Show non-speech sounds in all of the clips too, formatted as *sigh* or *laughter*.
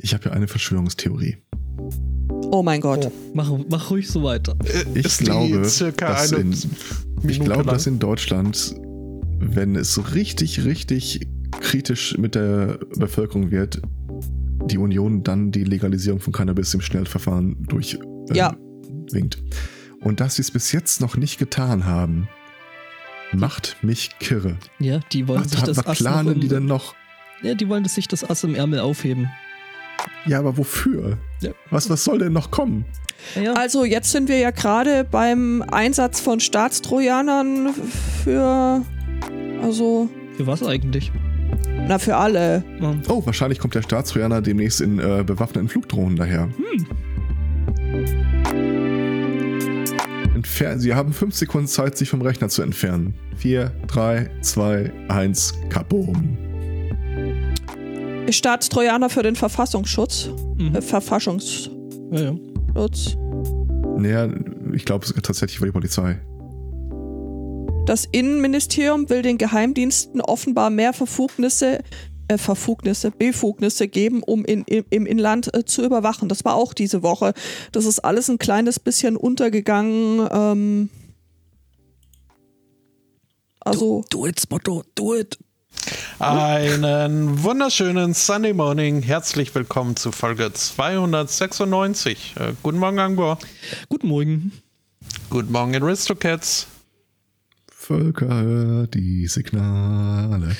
Ich habe ja eine Verschwörungstheorie. Oh mein Gott. Oh, mach, mach ruhig so weiter. Ich Ist glaube, dass in, ich glaube, dass in Deutschland, wenn es richtig, richtig kritisch mit der Bevölkerung wird, die Union dann die Legalisierung von Cannabis im Schnellverfahren durchwinkt. Äh, ja. Und dass sie es bis jetzt noch nicht getan haben, macht mich kirre. Ja, die wollen was, sich das was Ass planen im, die denn noch? Ja, die wollen sich das Ass im Ärmel aufheben. Ja, aber wofür? Ja. Was, was soll denn noch kommen? Ja. Also jetzt sind wir ja gerade beim Einsatz von Staatstrojanern für also für was eigentlich? Na, für alle. Oh, wahrscheinlich kommt der Staatstrojaner demnächst in äh, bewaffneten Flugdrohnen daher. Hm. Entfer Sie haben fünf Sekunden Zeit, sich vom Rechner zu entfernen. Vier, drei, zwei, eins, kaboom. Staatstrojaner für den Verfassungsschutz. Mhm. Äh, Verfassungsschutz. Ja, ja. Naja, ich glaube, es ist tatsächlich für die Polizei. Das Innenministerium will den Geheimdiensten offenbar mehr Verfugnisse, äh, Verfugnisse, Befugnisse geben, um in, im, im Inland äh, zu überwachen. Das war auch diese Woche. Das ist alles ein kleines bisschen untergegangen. Ähm, also. Do, do it, Spotto, do it. Einen wunderschönen Sunday Morning. Herzlich willkommen zu Folge 296. Äh, guten Morgen, Angbor. Guten Morgen. Guten Morgen, Aristocats. Völker, hört die Signale.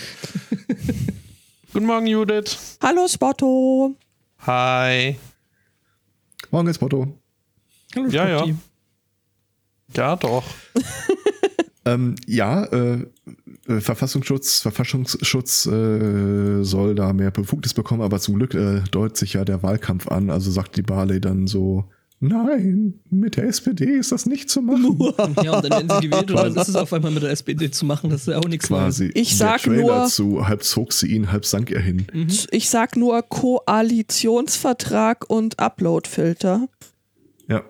*laughs* Guten Morgen, Judith. Hallo, Spotto. Hi. Morgen, Spotto. Hallo, ja, ja. Ja, doch. *laughs* ähm, ja, äh, äh, Verfassungsschutz, Verfassungsschutz äh, soll da mehr Befugnis bekommen, aber zum Glück äh, deutet sich ja der Wahlkampf an. Also sagt die Barley dann so, Nein, mit der SPD ist das nicht zu machen. *laughs* Ja, und dann werden sie *laughs* gewählt und dann ist es auf einmal mit der SPD zu machen. Das ist ja auch nichts Quasi. Neues. Ich sag der Trailer nur. Zu, halb zog sie ihn, halb sank er hin. Mhm. Ich sag nur Koalitionsvertrag und Uploadfilter. Ja.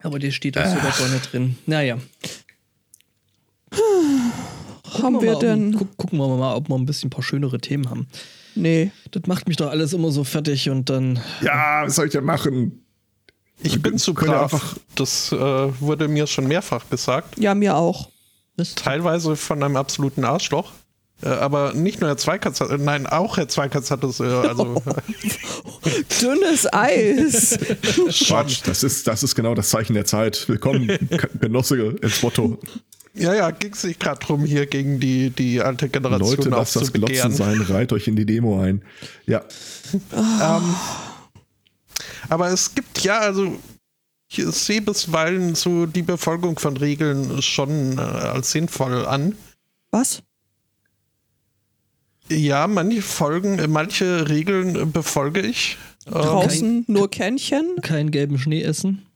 Aber der steht auch sogar vorne drin. Naja. Haben wir, wir denn? Um, gucken wir mal, ob wir ein bisschen ein paar schönere Themen haben. Nee. Das macht mich doch alles immer so fertig und dann. Ja, was soll ich denn machen? Ich bin zu brav. Das äh, wurde mir schon mehrfach gesagt. Ja, mir auch. Teilweise von einem absoluten Arschloch. Äh, aber nicht nur Herr Zweikatz, hat, nein, auch Herr Zweikatz hat es. Äh, also, *laughs* Dünnes Eis. Quatsch, das ist, das ist genau das Zeichen der Zeit. Willkommen, Genosse ins Motto. Ja, ja, ging es sich gerade drum, hier gegen die, die alte Generation Leute, lasst das Glotzen sein, reiht euch in die Demo ein. Ja. ähm, aber es gibt ja, also ich sehe bisweilen so die Befolgung von Regeln schon äh, als sinnvoll an. Was? Ja, manche Folgen, manche Regeln befolge ich. Draußen kein, nur Kännchen? Keinen gelben Schnee essen?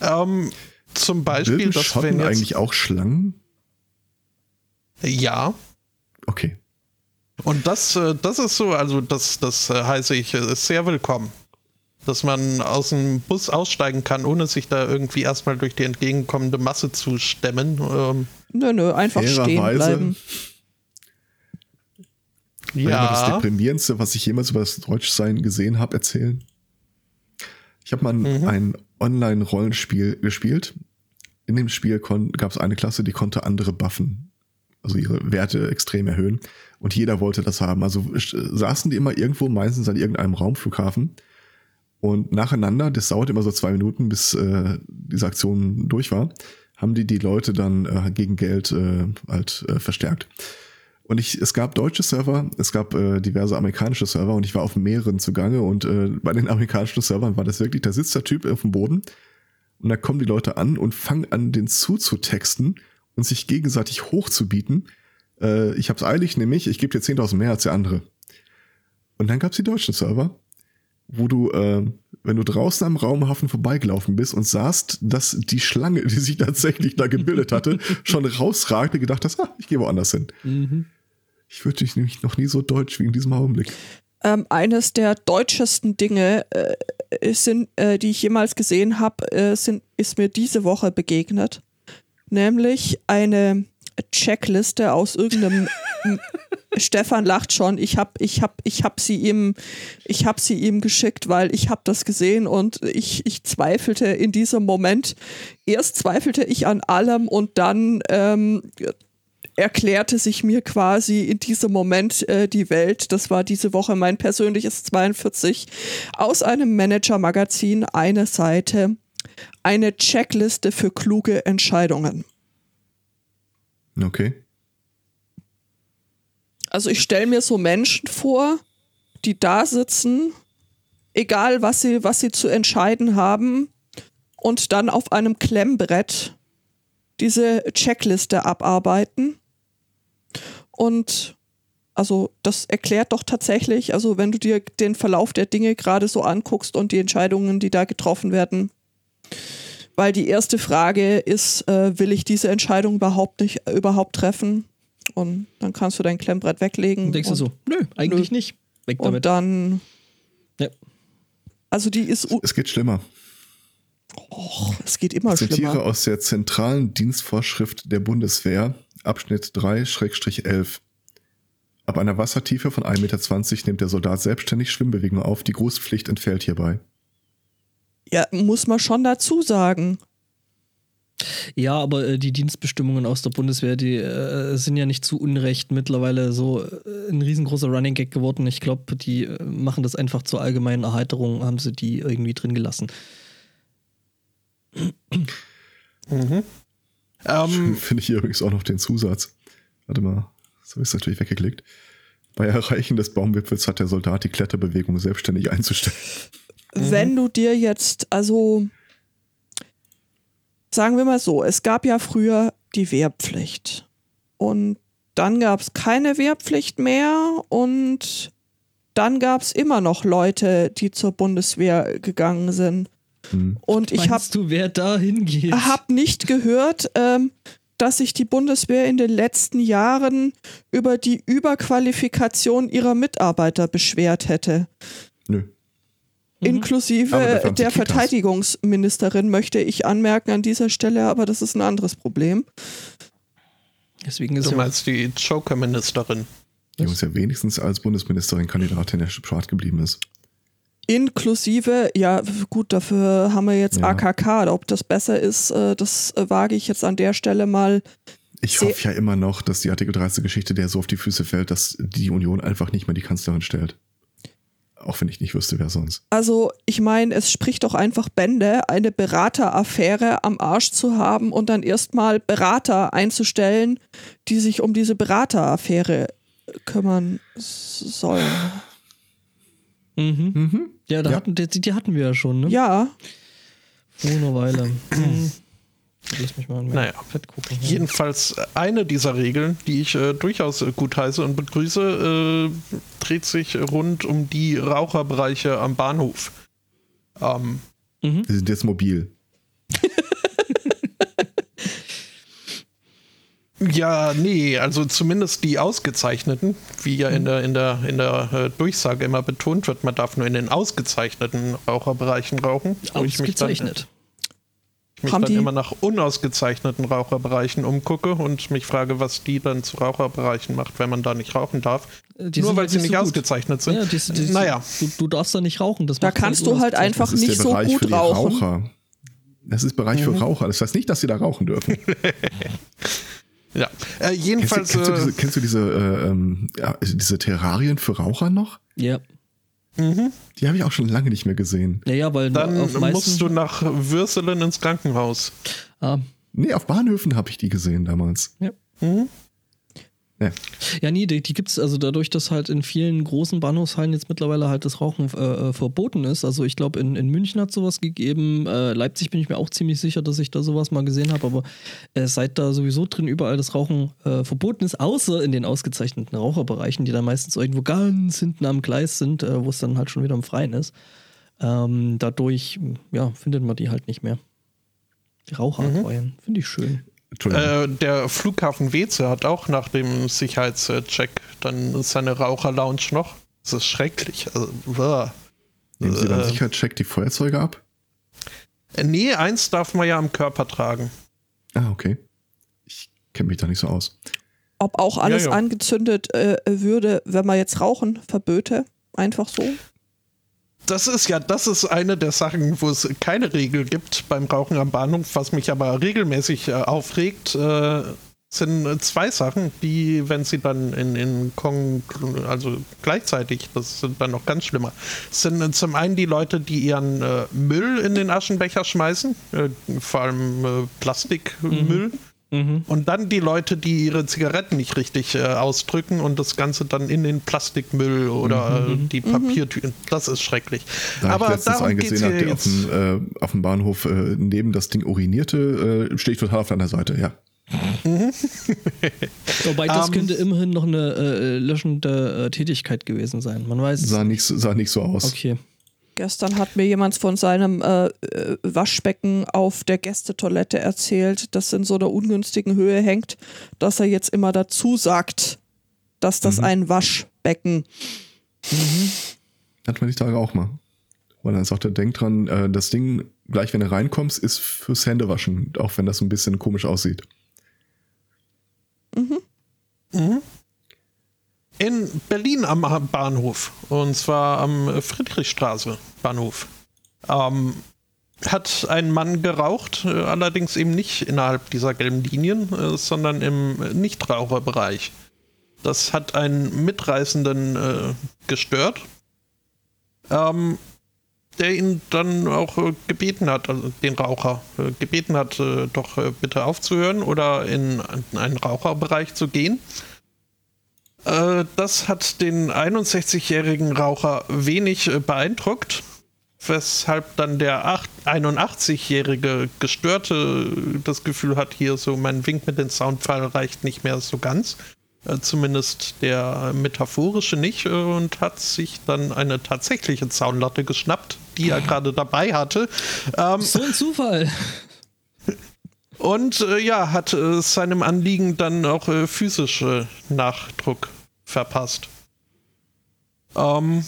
Ähm, zum Beispiel, Bilden dass Schotten wenn jetzt, eigentlich auch Schlangen? Ja. Okay. Und das, äh, das ist so, also das, das äh, heiße ich äh, sehr willkommen. Dass man aus dem Bus aussteigen kann, ohne sich da irgendwie erstmal durch die entgegenkommende Masse zu stemmen. Ähm, nö, nö, einfach stehen bleiben. Ja. Das Deprimierendste, was ich jemals über das Deutschsein gesehen habe, erzählen. Ich habe mal mhm. ein Online-Rollenspiel gespielt. In dem Spiel gab es eine Klasse, die konnte andere buffen, also ihre Werte extrem erhöhen. Und jeder wollte das haben. Also saßen die immer irgendwo, meistens an irgendeinem Raumflughafen. Und nacheinander, das dauert immer so zwei Minuten, bis äh, diese Aktion durch war, haben die die Leute dann äh, gegen Geld äh, halt äh, verstärkt. Und ich, es gab deutsche Server, es gab äh, diverse amerikanische Server und ich war auf mehreren zugange und äh, bei den *laughs* amerikanischen Servern war das wirklich, da sitzt der Typ auf dem Boden und da kommen die Leute an und fangen an, den zuzutexten und sich gegenseitig hochzubieten. Äh, ich hab's eilig, nämlich, ich gebe dir 10.000 mehr als der andere. Und dann gab's die deutschen Server, wo du, äh, wenn du draußen am Raumhafen vorbeigelaufen bist und sahst, dass die Schlange, die sich *laughs* tatsächlich da gebildet hatte, *laughs* schon rausragte, gedacht hast, ah, ich gehe woanders hin. Mhm. Ich würde dich nämlich noch nie so deutsch wie in diesem Augenblick. Ähm, eines der deutschesten Dinge, äh, sind, äh, die ich jemals gesehen habe, äh, ist mir diese Woche begegnet. Nämlich eine Checkliste aus irgendeinem *laughs* Stefan lacht schon. Ich habe ich hab, ich hab sie ihm ich hab sie ihm geschickt, weil ich habe das gesehen und ich, ich zweifelte in diesem Moment. Erst zweifelte ich an allem und dann ähm, erklärte sich mir quasi in diesem Moment äh, die Welt. Das war diese Woche mein persönliches 42 aus einem Manager-Magazin, eine Seite, eine Checkliste für kluge Entscheidungen. Okay. Also ich stelle mir so Menschen vor, die da sitzen, egal was sie, was sie zu entscheiden haben, und dann auf einem Klemmbrett diese Checkliste abarbeiten. Und also das erklärt doch tatsächlich, also wenn du dir den Verlauf der Dinge gerade so anguckst und die Entscheidungen, die da getroffen werden, weil die erste Frage ist, äh, will ich diese Entscheidung überhaupt nicht äh, überhaupt treffen? Und dann kannst du dein Klemmbrett weglegen. Und denkst du so, nö, eigentlich nö. nicht. Weg damit. Und dann. Ja. Also die ist. Es geht schlimmer. Och, es geht immer ich zitiere schlimmer. aus der zentralen Dienstvorschrift der Bundeswehr, Abschnitt 3-11. Ab einer Wassertiefe von 1,20 Meter nimmt der Soldat selbstständig Schwimmbewegungen auf. Die Grußpflicht entfällt hierbei. Ja, muss man schon dazu sagen. Ja, aber äh, die Dienstbestimmungen aus der Bundeswehr, die äh, sind ja nicht zu Unrecht mittlerweile so äh, ein riesengroßer Running Gag geworden. Ich glaube, die äh, machen das einfach zur allgemeinen Erheiterung, haben sie die irgendwie drin gelassen. Mhm. Ähm, *laughs* Finde ich übrigens auch noch den Zusatz. Warte mal, so habe ich es natürlich weggeklickt. Bei Erreichen des Baumwipfels hat der Soldat die Kletterbewegung selbstständig einzustellen. *laughs* Wenn du dir jetzt, also sagen wir mal so, es gab ja früher die Wehrpflicht. Und dann gab es keine Wehrpflicht mehr und dann gab es immer noch Leute, die zur Bundeswehr gegangen sind. Hm. Und ich habe du, wer da hingeht? Hab nicht gehört, ähm, dass sich die Bundeswehr in den letzten Jahren über die Überqualifikation ihrer Mitarbeiter beschwert hätte. Nö. Mhm. Inklusive der Verteidigungsministerin möchte ich anmerken an dieser Stelle, aber das ist ein anderes Problem. Deswegen ist du meinst die Joker-Ministerin. Die uns ja wenigstens als Bundesministerin Kandidatin der Staat geblieben ist. Inklusive, ja gut, dafür haben wir jetzt ja. AKK. Ob das besser ist, äh, das äh, wage ich jetzt an der Stelle mal. Ich hoffe ja immer noch, dass die Artikel 13 Geschichte der so auf die Füße fällt, dass die Union einfach nicht mehr die Kanzlerin stellt. Auch wenn ich nicht wüsste, wer sonst. Also, ich meine, es spricht doch einfach Bände, eine Berateraffäre am Arsch zu haben und dann erstmal Berater einzustellen, die sich um diese Berateraffäre kümmern sollen. Mhm. Mhm. Ja, da ja. Hatten, die, die, hatten wir ja schon, ne? Ja. Vor einer Weile. Mhm. Lass mich mal naja. Fett gucken. Jedenfalls eine dieser Regeln, die ich äh, durchaus äh, gut heiße und begrüße, äh, dreht sich rund um die Raucherbereiche am Bahnhof. Ähm, mhm. Die sind jetzt mobil. *laughs* Ja, nee, also zumindest die ausgezeichneten, wie ja in der, in der, in der äh, Durchsage immer betont wird, man darf nur in den ausgezeichneten Raucherbereichen rauchen. Ausgezeichnet mich Haben dann immer nach unausgezeichneten Raucherbereichen umgucke und mich frage, was die dann zu Raucherbereichen macht, wenn man da nicht rauchen darf. Äh, die Nur weil sie nicht so ausgezeichnet sind. Ja, die, die, naja. Du, du, darfst da nicht rauchen. da kannst du halt einfach nicht so gut rauchen. Raucher. Das ist Bereich mhm. für Raucher. Das heißt nicht, dass sie da rauchen dürfen. *laughs* ja, äh, jedenfalls. Kennst du, kennst du diese, kennst du diese, äh, ähm, ja, diese Terrarien für Raucher noch? Ja. Mhm. Die habe ich auch schon lange nicht mehr gesehen. Naja, weil dann musst du nach Würselen ins Krankenhaus. Ah. Nee, auf Bahnhöfen habe ich die gesehen damals. Ja. Mhm. Ja. ja, nee, die, die gibt es also dadurch, dass halt in vielen großen Bahnhofshallen jetzt mittlerweile halt das Rauchen äh, äh verboten ist. Also ich glaube, in, in München hat sowas gegeben. Äh, Leipzig bin ich mir auch ziemlich sicher, dass ich da sowas mal gesehen habe. Aber äh, seit da sowieso drin überall das Rauchen äh, verboten ist, außer in den ausgezeichneten Raucherbereichen, die dann meistens irgendwo ganz hinten am Gleis sind, äh, wo es dann halt schon wieder im Freien ist. Ähm, dadurch, ja, findet man die halt nicht mehr. Die Raucherabfeuern, mhm. finde ich schön. Äh, der Flughafen Weze hat auch nach dem Sicherheitscheck dann seine Raucherlounge noch. Das ist schrecklich. Also, Nehmen Sie beim äh, Sicherheitscheck die Feuerzeuge ab? Äh, nee, eins darf man ja am Körper tragen. Ah, okay. Ich kenne mich da nicht so aus. Ob auch alles ja, ja. angezündet äh, würde, wenn man jetzt Rauchen verböte. Einfach so. Das ist ja, das ist eine der Sachen, wo es keine Regel gibt beim Rauchen am Bahnhof, was mich aber regelmäßig äh, aufregt. Äh, sind zwei Sachen, die, wenn sie dann in, in Kong, also gleichzeitig, das sind dann noch ganz schlimmer, sind zum einen die Leute, die ihren äh, Müll in den Aschenbecher schmeißen, äh, vor allem äh, Plastikmüll. Mhm. Mhm. Und dann die Leute, die ihre Zigaretten nicht richtig äh, ausdrücken und das Ganze dann in den Plastikmüll oder mhm. mhm. die mhm. Papiertüten. Das ist schrecklich. Da Aber ich darum einen gesehen habe, der auf dem, äh, auf dem Bahnhof äh, neben das Ding urinierte, stehe ich total auf deiner Seite, ja. Mhm. Wobei *laughs* das um, könnte immerhin noch eine äh, löschende äh, Tätigkeit gewesen sein. Man weiß. Sah nicht, sah nicht so aus. Okay. Gestern hat mir jemand von seinem äh, äh, Waschbecken auf der Gästetoilette erzählt, das in so einer ungünstigen Höhe hängt, dass er jetzt immer dazu sagt, dass das mhm. ein Waschbecken. Mhm. Hat man die Tage auch mal. Weil dann sagt er, denk dran, äh, das Ding, gleich wenn du reinkommst, ist fürs Händewaschen, auch wenn das ein bisschen komisch aussieht. Mhm. Mhm. In Berlin am Bahnhof, und zwar am Friedrichstraße Bahnhof, ähm, hat ein Mann geraucht, äh, allerdings eben nicht innerhalb dieser gelben Linien, äh, sondern im Nichtraucherbereich. Das hat einen Mitreißenden äh, gestört, ähm, der ihn dann auch äh, gebeten hat, also den Raucher, äh, gebeten hat, äh, doch bitte aufzuhören oder in, in einen Raucherbereich zu gehen. Äh, das hat den 61-jährigen Raucher wenig äh, beeindruckt, weshalb dann der 81-jährige Gestörte das Gefühl hat, hier so mein Wink mit dem Soundfall reicht nicht mehr so ganz. Äh, zumindest der metaphorische nicht und hat sich dann eine tatsächliche Zaunlatte geschnappt, die er gerade dabei hatte. Ähm, so ein Zufall. Und äh, ja, hat äh, seinem Anliegen dann auch äh, physische Nachdruck verpasst. Ähm,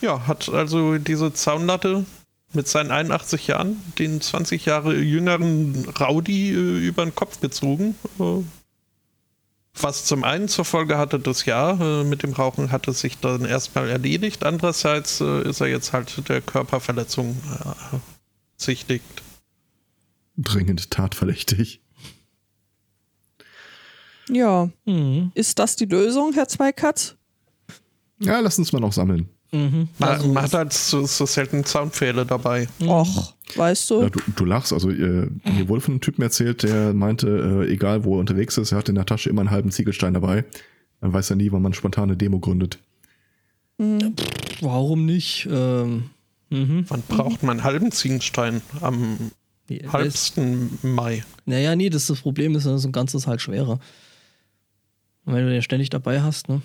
ja, hat also diese Zaunlatte mit seinen 81 Jahren den 20 Jahre jüngeren Rowdy äh, über den Kopf gezogen. Äh, was zum einen zur Folge hatte, das Jahr äh, mit dem Rauchen hatte sich dann erstmal erledigt. Andererseits ist er jetzt halt der Körperverletzung sichtigt dringend tatverdächtig. Ja. Mhm. Ist das die Lösung, Herr Zweikatz? Ja, lass uns mal noch sammeln. Mhm. Also, man, hat halt so, so selten Zaunpfähle dabei. Mhm. Och, weißt du? Ja, du, du, lachst. Also, äh, mir wurde von einem Typen erzählt, der meinte, äh, egal wo er unterwegs ist, er hat in der Tasche immer einen halben Ziegelstein dabei. Dann weiß er nie, wann man spontane Demo gründet. Mhm. Warum nicht? Ähm, mhm. Wann braucht man einen halben Ziegelstein? Am halbsten Mai. Naja, nee, das, das Problem ist, so ein ganzes halt schwerer. Und wenn du den ständig dabei hast, ne?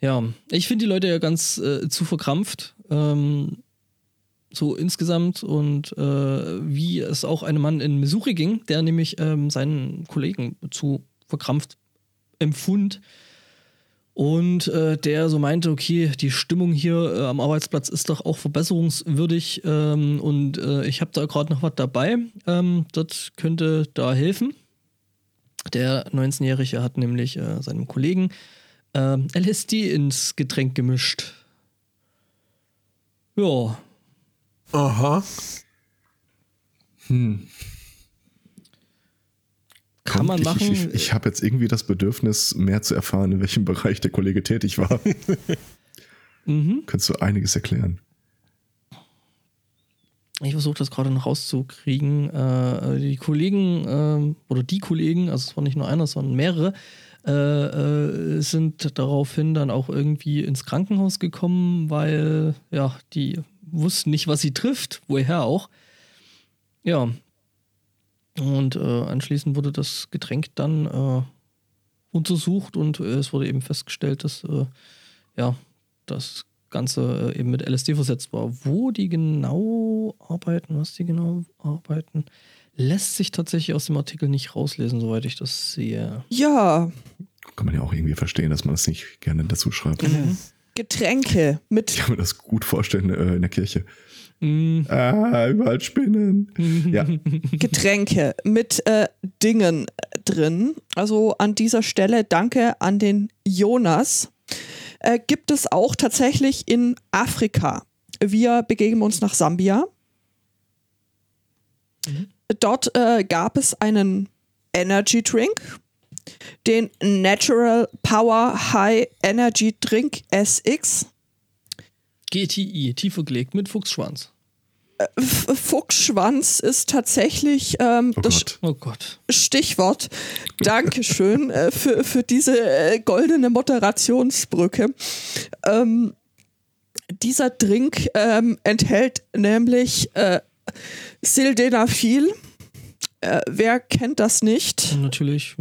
Ja, ich finde die Leute ja ganz äh, zu verkrampft. Ähm, so insgesamt und äh, wie es auch einem Mann in Missouri ging, der nämlich ähm, seinen Kollegen zu verkrampft empfund und äh, der so meinte, okay, die Stimmung hier äh, am Arbeitsplatz ist doch auch verbesserungswürdig ähm, und äh, ich habe da gerade noch was dabei, ähm, das könnte da helfen. Der 19-Jährige hat nämlich äh, seinem Kollegen ähm, LSD ins Getränk gemischt. Ja. Aha. Hm. Kann man machen. Ich, ich, ich habe jetzt irgendwie das Bedürfnis, mehr zu erfahren, in welchem Bereich der Kollege tätig war. *laughs* mhm. Könntest du einiges erklären? Ich versuche das gerade noch rauszukriegen. Äh, die Kollegen äh, oder die Kollegen, also es war nicht nur einer, sondern mehrere, äh, äh, sind daraufhin dann auch irgendwie ins Krankenhaus gekommen, weil ja, die wussten nicht, was sie trifft, woher auch. Ja, und äh, anschließend wurde das Getränk dann äh, untersucht und es wurde eben festgestellt, dass ja, das Ganze äh, eben mit LSD versetzt war. Wo die genau arbeiten, was die genau arbeiten, lässt sich tatsächlich aus dem Artikel nicht rauslesen, soweit ich das sehe. Ja. Kann man ja auch irgendwie verstehen, dass man das nicht gerne dazu schreibt. Mhm. Getränke mit. Ich kann mir das gut vorstellen äh, in der Kirche. Mm. Ah, überall Spinnen. ja. Getränke mit äh, Dingen drin. Also an dieser Stelle danke an den Jonas. Äh, gibt es auch tatsächlich in Afrika. Wir begeben uns nach Sambia. Mhm. Dort äh, gab es einen Energy Drink, den Natural Power High Energy Drink SX. GTI, tiefer gelegt mit Fuchsschwanz. Fuchsschwanz ist tatsächlich ähm, oh das Gott. Oh Gott. Stichwort. Dankeschön äh, für, für diese äh, goldene Moderationsbrücke. Ähm, dieser Drink ähm, enthält nämlich äh, Sildenafil. Äh, wer kennt das nicht? Natürlich.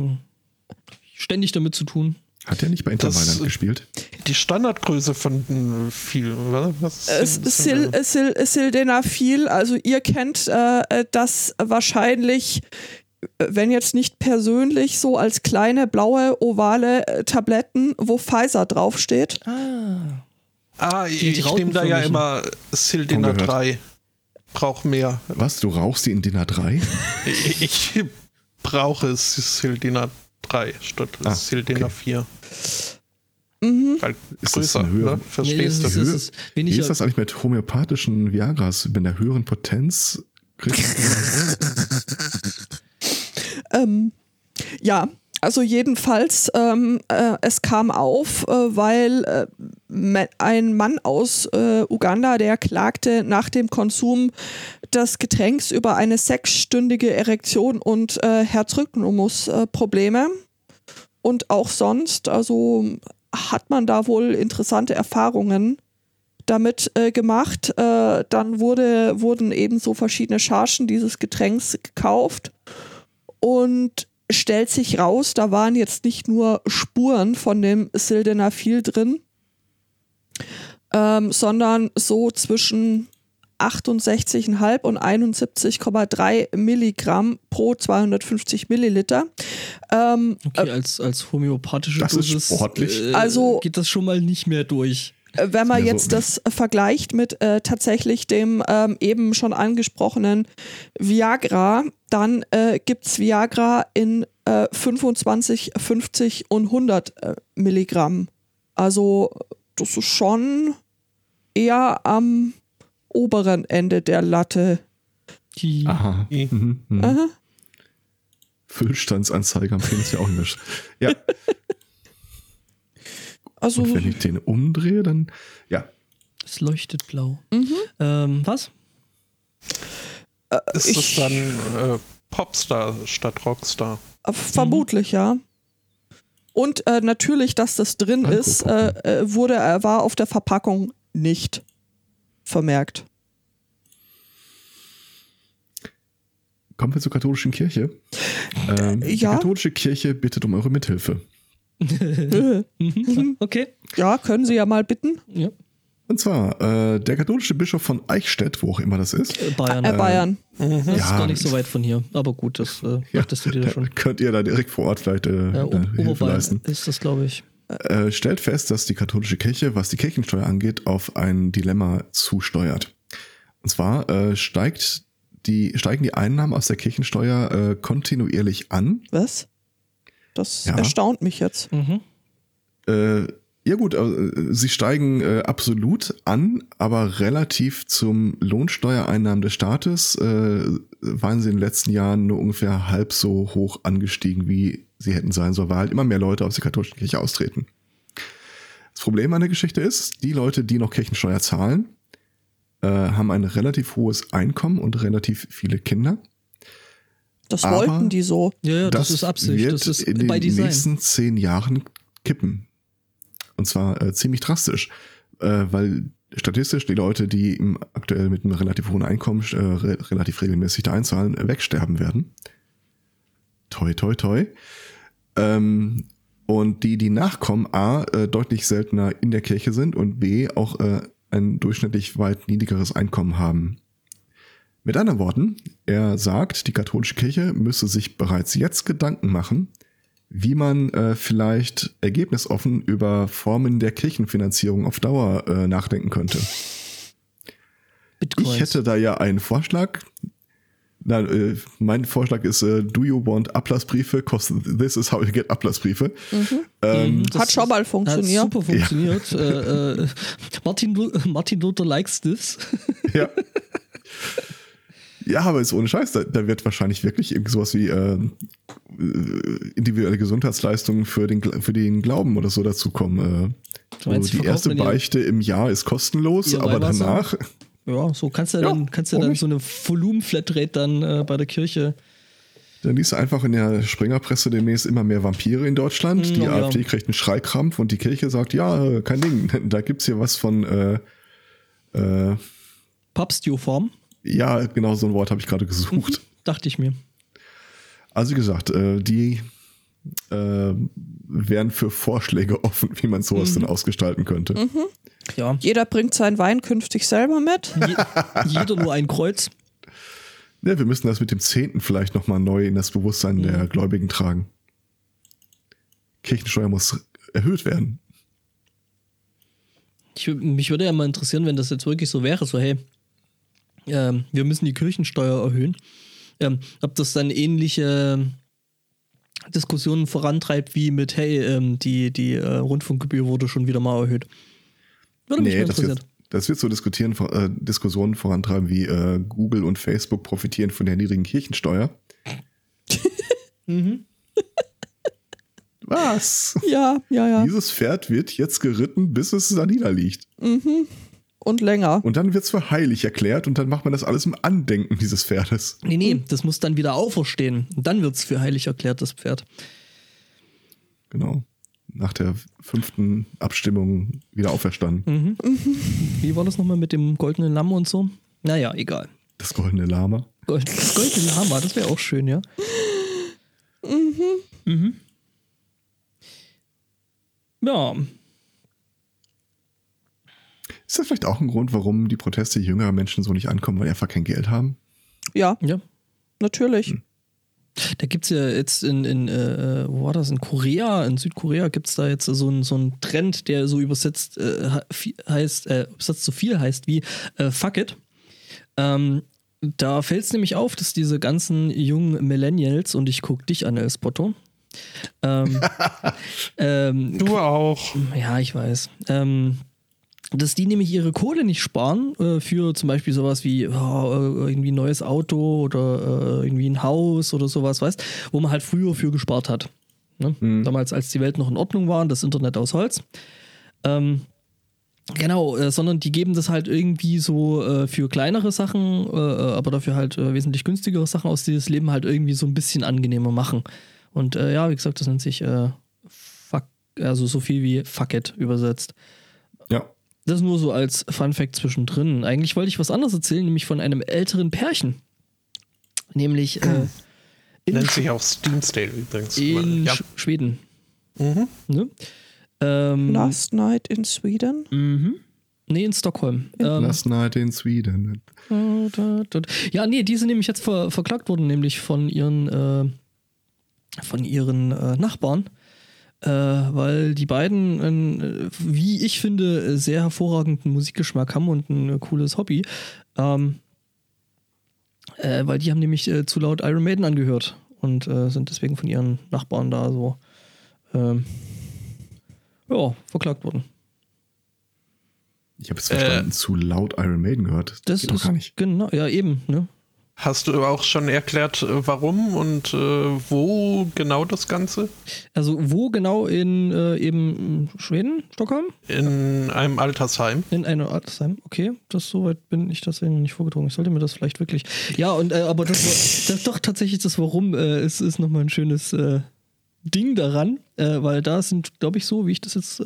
Ständig damit zu tun. Hat er nicht bei Intervalland gespielt? Die Standardgröße von viel, was? Äh, Sil, Sil, Sildenafil, also ihr kennt äh, das wahrscheinlich, wenn jetzt nicht persönlich, so als kleine blaue ovale äh, Tabletten, wo Pfizer draufsteht. Ah. Ah, ich, ich nehme da ja immer Sildena 3. Brauch mehr. Was, du rauchst die in Dina 3? ich, ich brauche Sildena 3 statt ah, Sildena okay. 4. Mhm. Ist größer, höhere, ne? Verstehst nee, du? Ist, Wie ist das eigentlich mit homöopathischen Viagras? Mit der höheren Potenz? *laughs* ähm, ja, also jedenfalls, ähm, äh, es kam auf, äh, weil äh, ein Mann aus äh, Uganda, der klagte nach dem Konsum des Getränks über eine sechsstündige Erektion und äh, Herzrhythmus-Probleme. und auch sonst, also hat man da wohl interessante Erfahrungen damit äh, gemacht. dann wurde, wurden eben so verschiedene Chargen dieses Getränks gekauft. Und stellt sich raus, da waren jetzt nicht nur Spuren von dem Sildenafil drin, ähm, sondern so zwischen 68,5 und 71,3 Milligramm pro 250 Milliliter. Ähm, okay, als, als homöopathische das Dosis ist sportlich. Äh, also, geht das schon mal nicht mehr durch. Äh, wenn man jetzt das vergleicht mit äh, tatsächlich dem ähm, eben schon angesprochenen Viagra, dann äh, gibt es Viagra in äh, 25, 50 und 100 äh, Milligramm. Also das ist schon eher am oberen Ende der Latte. Aha. Mhm, mhm. Aha. Füllstandsanzeige am Penis ja auch nicht. Ja. Also, Und wenn ich den umdrehe, dann ja. Es leuchtet blau. Mhm. Ähm, was? Äh, ist das dann äh, Popstar statt Rockstar? Äh, vermutlich, mhm. ja. Und äh, natürlich, dass das drin Alkohol. ist, äh, äh, wurde, war auf der Verpackung nicht vermerkt. Kommen wir zur katholischen Kirche. Ähm, ja. Die katholische Kirche bittet um eure Mithilfe. *laughs* okay. Ja, können Sie ja mal bitten. Ja. Und zwar äh, der katholische Bischof von Eichstätt, wo auch immer das ist. Äh, Bayern. Äh, Bayern. Mhm. Das ja, ist gar nicht so weit von hier. Aber gut, das äh, ja, du dir da schon. Könnt ihr da direkt vor Ort vielleicht äh, ja, Hilfe leisten. ist das, glaube ich. Äh, stellt fest, dass die katholische Kirche, was die Kirchensteuer angeht, auf ein Dilemma zusteuert. Und zwar äh, steigt die, steigen die Einnahmen aus der Kirchensteuer äh, kontinuierlich an. Was? Das ja. erstaunt mich jetzt. Mhm. Äh, ja gut, äh, sie steigen äh, absolut an, aber relativ zum Lohnsteuereinnahmen des Staates äh, waren sie in den letzten Jahren nur ungefähr halb so hoch angestiegen, wie sie hätten sein sollen, weil halt immer mehr Leute aus der katholischen Kirche austreten. Das Problem an der Geschichte ist, die Leute, die noch Kirchensteuer zahlen, äh, haben ein relativ hohes Einkommen und relativ viele Kinder. Das Aber wollten die so. Ja, ja das, das, ist Absicht. Wird das ist in den nächsten zehn Jahren kippen. Und zwar äh, ziemlich drastisch, äh, weil statistisch die Leute, die im, aktuell mit einem relativ hohen Einkommen äh, re relativ regelmäßig da einzahlen, äh, wegsterben werden. Toi, toi, toi. Ähm, und die, die nachkommen, A, äh, deutlich seltener in der Kirche sind und B, auch äh, ein durchschnittlich weit niedrigeres Einkommen haben. Mit anderen Worten, er sagt, die katholische Kirche müsse sich bereits jetzt Gedanken machen, wie man äh, vielleicht ergebnisoffen über Formen der Kirchenfinanzierung auf Dauer äh, nachdenken könnte. Bitcoins. Ich hätte da ja einen Vorschlag. Nein, äh, mein Vorschlag ist, äh, do you want Ablassbriefe? Cause this is how you get Ablassbriefe. Mhm. Ähm, mhm. hat schon mal funktioniert. Hat super funktioniert. Ja. Äh, äh, Martin, Martin Luther likes this. Ja. Ja, aber ist ohne Scheiß. Da, da wird wahrscheinlich wirklich irgendwie sowas wie äh, individuelle Gesundheitsleistungen für den, für den Glauben oder so dazu kommen. Äh, meinst, die erste Beichte im Jahr ist kostenlos, aber danach. Ja, so kannst du ja, dann, kannst du dann so eine Volumen-Flatrate dann äh, bei der Kirche. Dann liest du einfach in der Springerpresse demnächst immer mehr Vampire in Deutschland. Mm, die ja, AfD kriegt einen Schreikrampf und die Kirche sagt, ja, kein Ding, *laughs* da gibt's hier was von äh, äh, Papstioform. Ja, genau so ein Wort habe ich gerade gesucht. Mhm, dachte ich mir. Also wie gesagt, äh, die äh, wären für Vorschläge *laughs* offen, wie man sowas mhm. denn ausgestalten könnte. Mhm. Ja. Jeder bringt seinen Wein künftig selber mit. Je jeder nur ein Kreuz. Ja, wir müssen das mit dem Zehnten vielleicht nochmal neu in das Bewusstsein mhm. der Gläubigen tragen. Kirchensteuer muss erhöht werden. Ich, mich würde ja mal interessieren, wenn das jetzt wirklich so wäre, so hey, ähm, wir müssen die Kirchensteuer erhöhen. Ähm, ob das dann ähnliche Diskussionen vorantreibt wie mit, hey, ähm, die, die äh, Rundfunkgebühr wurde schon wieder mal erhöht. Würde mich nee, das wird, das wird so diskutieren, äh, Diskussionen vorantreiben wie äh, Google und Facebook profitieren von der niedrigen Kirchensteuer. *laughs* mhm. Was? Ja, ja, ja. Dieses Pferd wird jetzt geritten, bis es da niederliegt. Mhm und länger. Und dann wird es für heilig erklärt und dann macht man das alles im Andenken dieses Pferdes. Nee, nee, das muss dann wieder auferstehen. Und dann wird es für heilig erklärt, das Pferd. Genau. Nach der fünften Abstimmung wieder auferstanden. Mhm. *laughs* Wie war das nochmal mit dem goldenen Lamm und so? Naja, egal. Das goldene Lama. das goldene Lama, das wäre auch schön, ja. Mhm. Mhm. Ja, ist das vielleicht auch ein Grund, warum die Proteste jüngerer Menschen so nicht ankommen, weil die einfach kein Geld haben? Ja. Ja. Natürlich. Hm. Da gibt es ja jetzt in, in äh, wo war das, in Korea, in Südkorea gibt es da jetzt so einen so Trend, der so übersetzt äh, heißt, äh, übersetzt so viel heißt wie äh, Fuck it. Ähm, da fällt es nämlich auf, dass diese ganzen jungen Millennials, und ich gucke dich an, El Spotto, ähm, *laughs* ähm, du auch. Ja, ich weiß. Ähm, dass die nämlich ihre Kohle nicht sparen äh, für zum Beispiel sowas wie oh, irgendwie ein neues Auto oder äh, irgendwie ein Haus oder sowas, weißt, wo man halt früher für gespart hat. Ne? Mhm. Damals, als die Welt noch in Ordnung war, das Internet aus Holz. Ähm, genau, äh, sondern die geben das halt irgendwie so äh, für kleinere Sachen, äh, aber dafür halt wesentlich günstigere Sachen aus, die das Leben halt irgendwie so ein bisschen angenehmer machen. Und ja, wie gesagt, das nennt sich Fuck, also so viel wie Fuck it übersetzt. Ja. Das nur so als Fun Fact zwischendrin. Eigentlich wollte ich was anderes erzählen, nämlich von einem älteren Pärchen. Nämlich. Äh, Nennt sich auch Steamsdale übrigens. In ja. Sch Schweden. Mhm. Ne? Ähm, Last Night in Sweden? Mhm. Nee, in Stockholm. Ähm, Last Night in Sweden. Ja, nee, die sind nämlich jetzt ver verklagt worden, nämlich von ihren, äh, von ihren äh, Nachbarn äh, weil die beiden, einen, wie ich finde, sehr hervorragenden Musikgeschmack haben und ein cooles Hobby. Ähm, äh, weil die haben nämlich äh, zu laut Iron Maiden angehört und äh, sind deswegen von ihren Nachbarn da so ähm, ja, verklagt worden. Ich habe jetzt verstanden, äh, zu laut Iron Maiden gehört. Das, das geht doch gar nicht. Genau, ja, eben, ne? Hast du auch schon erklärt, äh, warum und äh, wo genau das Ganze? Also wo genau in äh, eben Schweden, Stockholm? In einem Altersheim. In einem Altersheim, okay. Das soweit bin ich das nicht vorgedrungen. Ich sollte mir das vielleicht wirklich. Ja, und äh, aber das, das doch tatsächlich das Warum äh, ist, ist nochmal ein schönes äh, Ding daran, weil da sind, glaube ich, so, wie ich das jetzt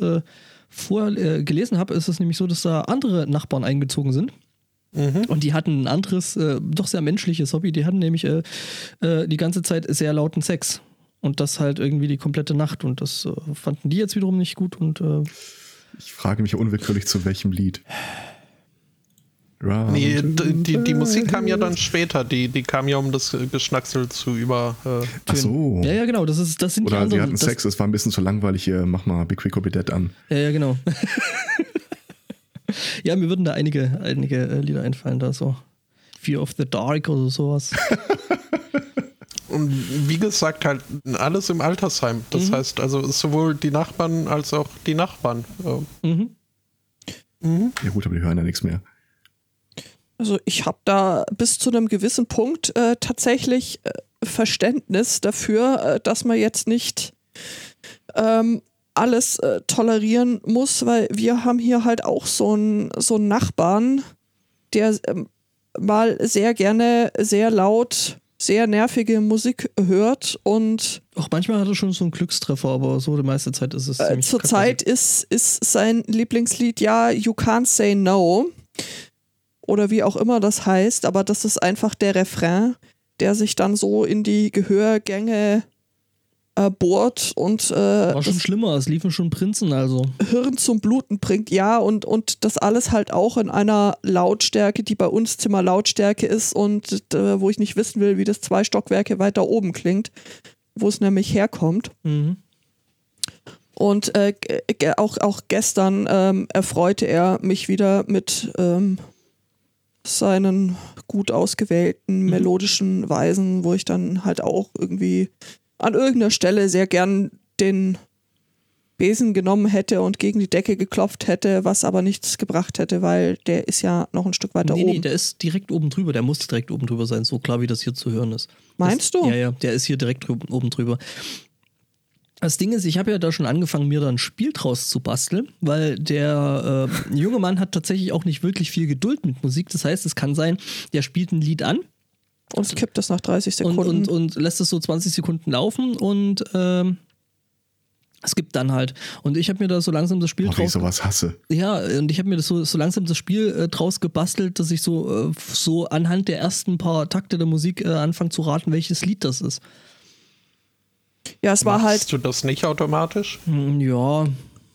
vorher gelesen habe, ist es nämlich so, dass da andere Nachbarn eingezogen sind. Mhm. Und die hatten ein anderes, äh, doch sehr menschliches Hobby. Die hatten nämlich äh, äh, die ganze Zeit sehr lauten Sex. Und das halt irgendwie die komplette Nacht. Und das äh, fanden die jetzt wiederum nicht gut. Und äh, ich frage mich unwillkürlich, zu welchem Lied. Nee, die, die, Musik kam ja dann später, die, die kam ja, um das Geschnacksel zu über. Äh, Ach so. Ja, ja, genau. Das, ist, das sind Oder die anderen, sie hatten Sex, es war ein bisschen zu langweilig hier. Mach mal Big Quick Be Dead an. Ja, ja, genau. *laughs* Ja, mir würden da einige, einige äh, Lieder einfallen, da so. Fear of the Dark oder sowas. *laughs* Und wie gesagt, halt alles im Altersheim. Das mhm. heißt also sowohl die Nachbarn als auch die Nachbarn. Mhm. Mhm. Ja gut, aber die hören ja nichts mehr. Also ich habe da bis zu einem gewissen Punkt äh, tatsächlich äh, Verständnis dafür, äh, dass man jetzt nicht ähm, alles äh, tolerieren muss, weil wir haben hier halt auch so einen so einen Nachbarn, der ähm, mal sehr gerne sehr laut sehr nervige Musik hört und auch manchmal hat er schon so einen Glückstreffer, aber so die meiste Zeit ist es äh, Zurzeit ist, ist sein Lieblingslied ja You Can't Say No oder wie auch immer das heißt, aber das ist einfach der Refrain, der sich dann so in die Gehörgänge äh, bohrt und äh, war schon schlimmer, es liefen schon Prinzen also. Hirn zum Bluten bringt, ja, und, und das alles halt auch in einer Lautstärke, die bei uns Zimmerlautstärke ist und äh, wo ich nicht wissen will, wie das zwei Stockwerke weiter oben klingt, wo es nämlich herkommt. Mhm. Und äh, auch, auch gestern ähm, erfreute er mich wieder mit ähm, seinen gut ausgewählten mhm. melodischen Weisen, wo ich dann halt auch irgendwie an irgendeiner Stelle sehr gern den Besen genommen hätte und gegen die Decke geklopft hätte, was aber nichts gebracht hätte, weil der ist ja noch ein Stück weiter nee, oben. Nee, der ist direkt oben drüber, der muss direkt oben drüber sein, so klar wie das hier zu hören ist. Meinst das, du? Ja, ja, der ist hier direkt oben drüber. Das Ding ist, ich habe ja da schon angefangen, mir da ein Spiel draus zu basteln, weil der äh, junge Mann hat tatsächlich auch nicht wirklich viel Geduld mit Musik. Das heißt, es kann sein, der spielt ein Lied an und es kippt das nach 30 Sekunden. Und, und, und lässt es so 20 Sekunden laufen und ähm, es gibt dann halt. Und ich habe mir da so langsam das Spiel oh, draus. Ich sowas hasse. Ja, und ich habe mir das so, so langsam das Spiel äh, draus gebastelt, dass ich so, äh, so anhand der ersten paar Takte der Musik äh, anfange zu raten, welches Lied das ist. Ja, es war Machst halt. du das nicht automatisch? Hm, ja.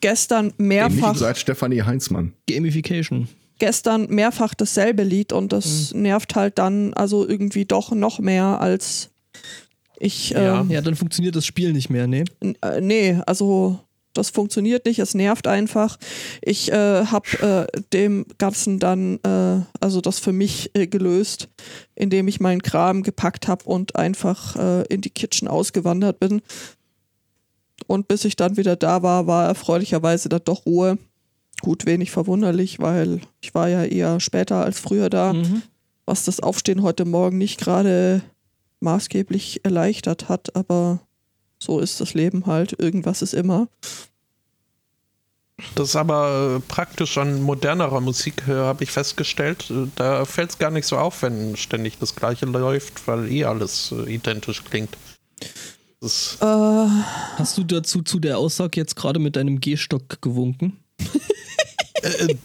Gestern mehrfach. Seit Stefanie Heinzmann. Gamification gestern mehrfach dasselbe Lied und das mhm. nervt halt dann also irgendwie doch noch mehr als ich. Ja, ähm, ja dann funktioniert das Spiel nicht mehr, nee? Äh, nee, also das funktioniert nicht, es nervt einfach. Ich äh, habe äh, dem Ganzen dann, äh, also das für mich äh, gelöst, indem ich meinen Kram gepackt habe und einfach äh, in die Kitchen ausgewandert bin. Und bis ich dann wieder da war, war erfreulicherweise da doch Ruhe. Gut, wenig verwunderlich, weil ich war ja eher später als früher da, mhm. was das Aufstehen heute Morgen nicht gerade maßgeblich erleichtert hat, aber so ist das Leben halt. Irgendwas ist immer. Das ist aber äh, praktisch an modernerer Musik, äh, habe ich festgestellt. Äh, da fällt es gar nicht so auf, wenn ständig das Gleiche läuft, weil eh alles identisch klingt. Äh, Hast du dazu zu der Aussage jetzt gerade mit deinem Gehstock gewunken? *laughs* Äh,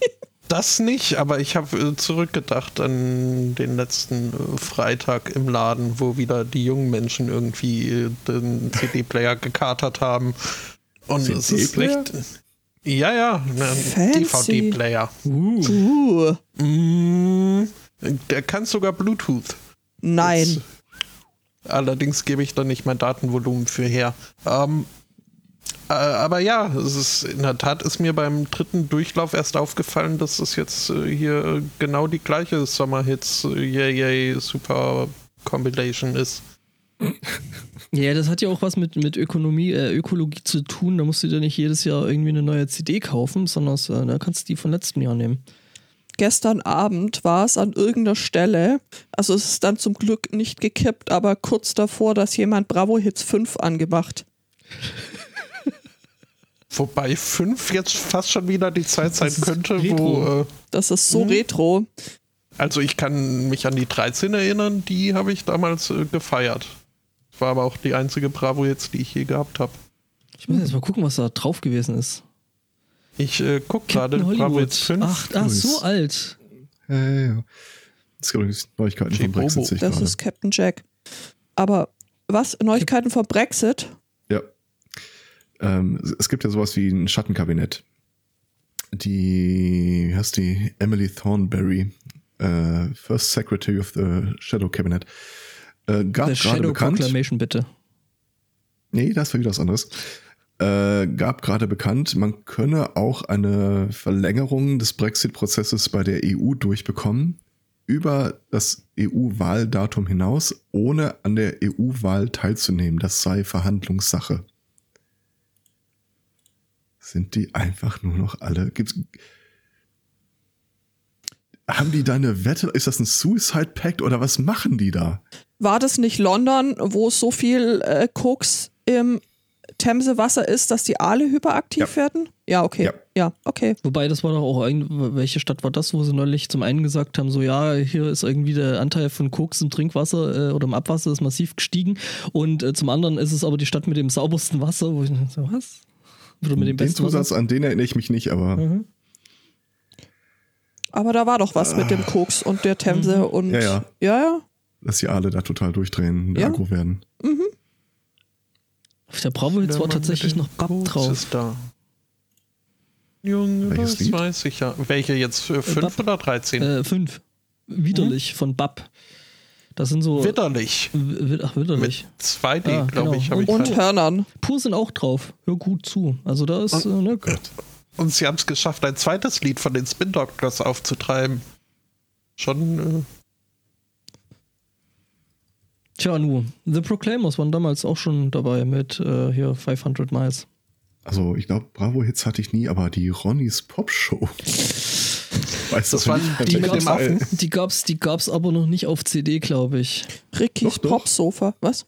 das nicht, aber ich habe äh, zurückgedacht an den letzten äh, Freitag im Laden, wo wieder die jungen Menschen irgendwie den CD-Player gekatert haben. Und es ist echt. Ja, ja, ein DVD-Player. Uh. Mm, der kann sogar Bluetooth. Nein. Jetzt, allerdings gebe ich da nicht mein Datenvolumen für her. Ähm, äh, aber ja, es ist in der Tat ist mir beim dritten Durchlauf erst aufgefallen, dass es jetzt äh, hier genau die gleiche Sommerhits äh, Yay Yay Super Compilation ist. *laughs* Ja, das hat ja auch was mit, mit Ökonomie, äh, Ökologie zu tun. Da musst du dir nicht jedes Jahr irgendwie eine neue CD kaufen, sondern äh, da kannst du die von letztem Jahr nehmen. Gestern Abend war es an irgendeiner Stelle, also es ist dann zum Glück nicht gekippt, aber kurz davor, dass jemand Bravo Hits 5 angemacht. *laughs* Wobei fünf jetzt fast schon wieder die Zeit sein könnte, wo. Äh, das ist so mh. retro. Also ich kann mich an die 13 erinnern, die habe ich damals äh, gefeiert. War aber auch die einzige Bravo jetzt, die ich je gehabt habe. Ich muss jetzt mal gucken, was da drauf gewesen ist. Ich äh, gucke gerade Bravo jetzt 5. Ach, ach so alt. Ja, ja, ja. Das gibt übrigens Neuigkeiten vom Brexit. Das ist Captain Jack. Aber was? Neuigkeiten vom Brexit? Ähm, es gibt ja sowas wie ein Schattenkabinett. Die, wie heißt die? Emily Thornberry, äh, First Secretary of the Shadow Cabinet. Äh, gab The Shadow bekannt. Proclamation, bitte. Nee, das war wieder was anderes. äh, gab gerade bekannt, man könne auch eine Verlängerung des Brexit-Prozesses bei der EU durchbekommen über das EU-Wahldatum hinaus, ohne an der EU-Wahl teilzunehmen. Das sei Verhandlungssache. Sind die einfach nur noch alle? Gibt's, haben die da eine Wette? Ist das ein Suicide Pact oder was machen die da? War das nicht London, wo es so viel äh, Koks im Themsewasser ist, dass die Aale hyperaktiv ja. werden? Ja, okay. Ja. ja. okay. Wobei, das war doch auch, welche Stadt war das, wo sie neulich zum einen gesagt haben, so ja, hier ist irgendwie der Anteil von Koks im Trinkwasser äh, oder im Abwasser ist massiv gestiegen und äh, zum anderen ist es aber die Stadt mit dem saubersten Wasser, wo ich so, was? Oder mit dem den Zusatz, an den erinnere ich mich nicht, aber... Mhm. Aber da war doch was ah. mit dem Koks und der Themse mhm. und... Ja, ja. Ja, ja. Dass die Aale da total durchdrehen und ja. aggro werden. Mhm. Auf der Bravo jetzt war tatsächlich noch Bab drauf. Ist da. Junge, Welches das Lied? weiß ich ja. Welche jetzt? Für 5 äh, oder 13? Äh, 5. Widerlich mhm. von Bab. Das sind so. Witterlich. Ach, witterlich. Mit 2D, ah, glaube genau. ich. Und, ich und Hörnern. Pur sind auch drauf. Hör gut zu. Also da ist. Und, äh, ne? und sie haben es geschafft, ein zweites Lied von den Spin Doctors aufzutreiben. Schon. Äh Tja, nu, The Proclaimers waren damals auch schon dabei mit äh, hier 500 Miles. Also, ich glaube, Bravo-Hits hatte ich nie, aber die Ronnys Pop-Show. *laughs* Weißt das waren die mit dem Affen. Die gab's, die gab's aber noch nicht auf CD, glaube ich. Rickys Pop-Sofa, was?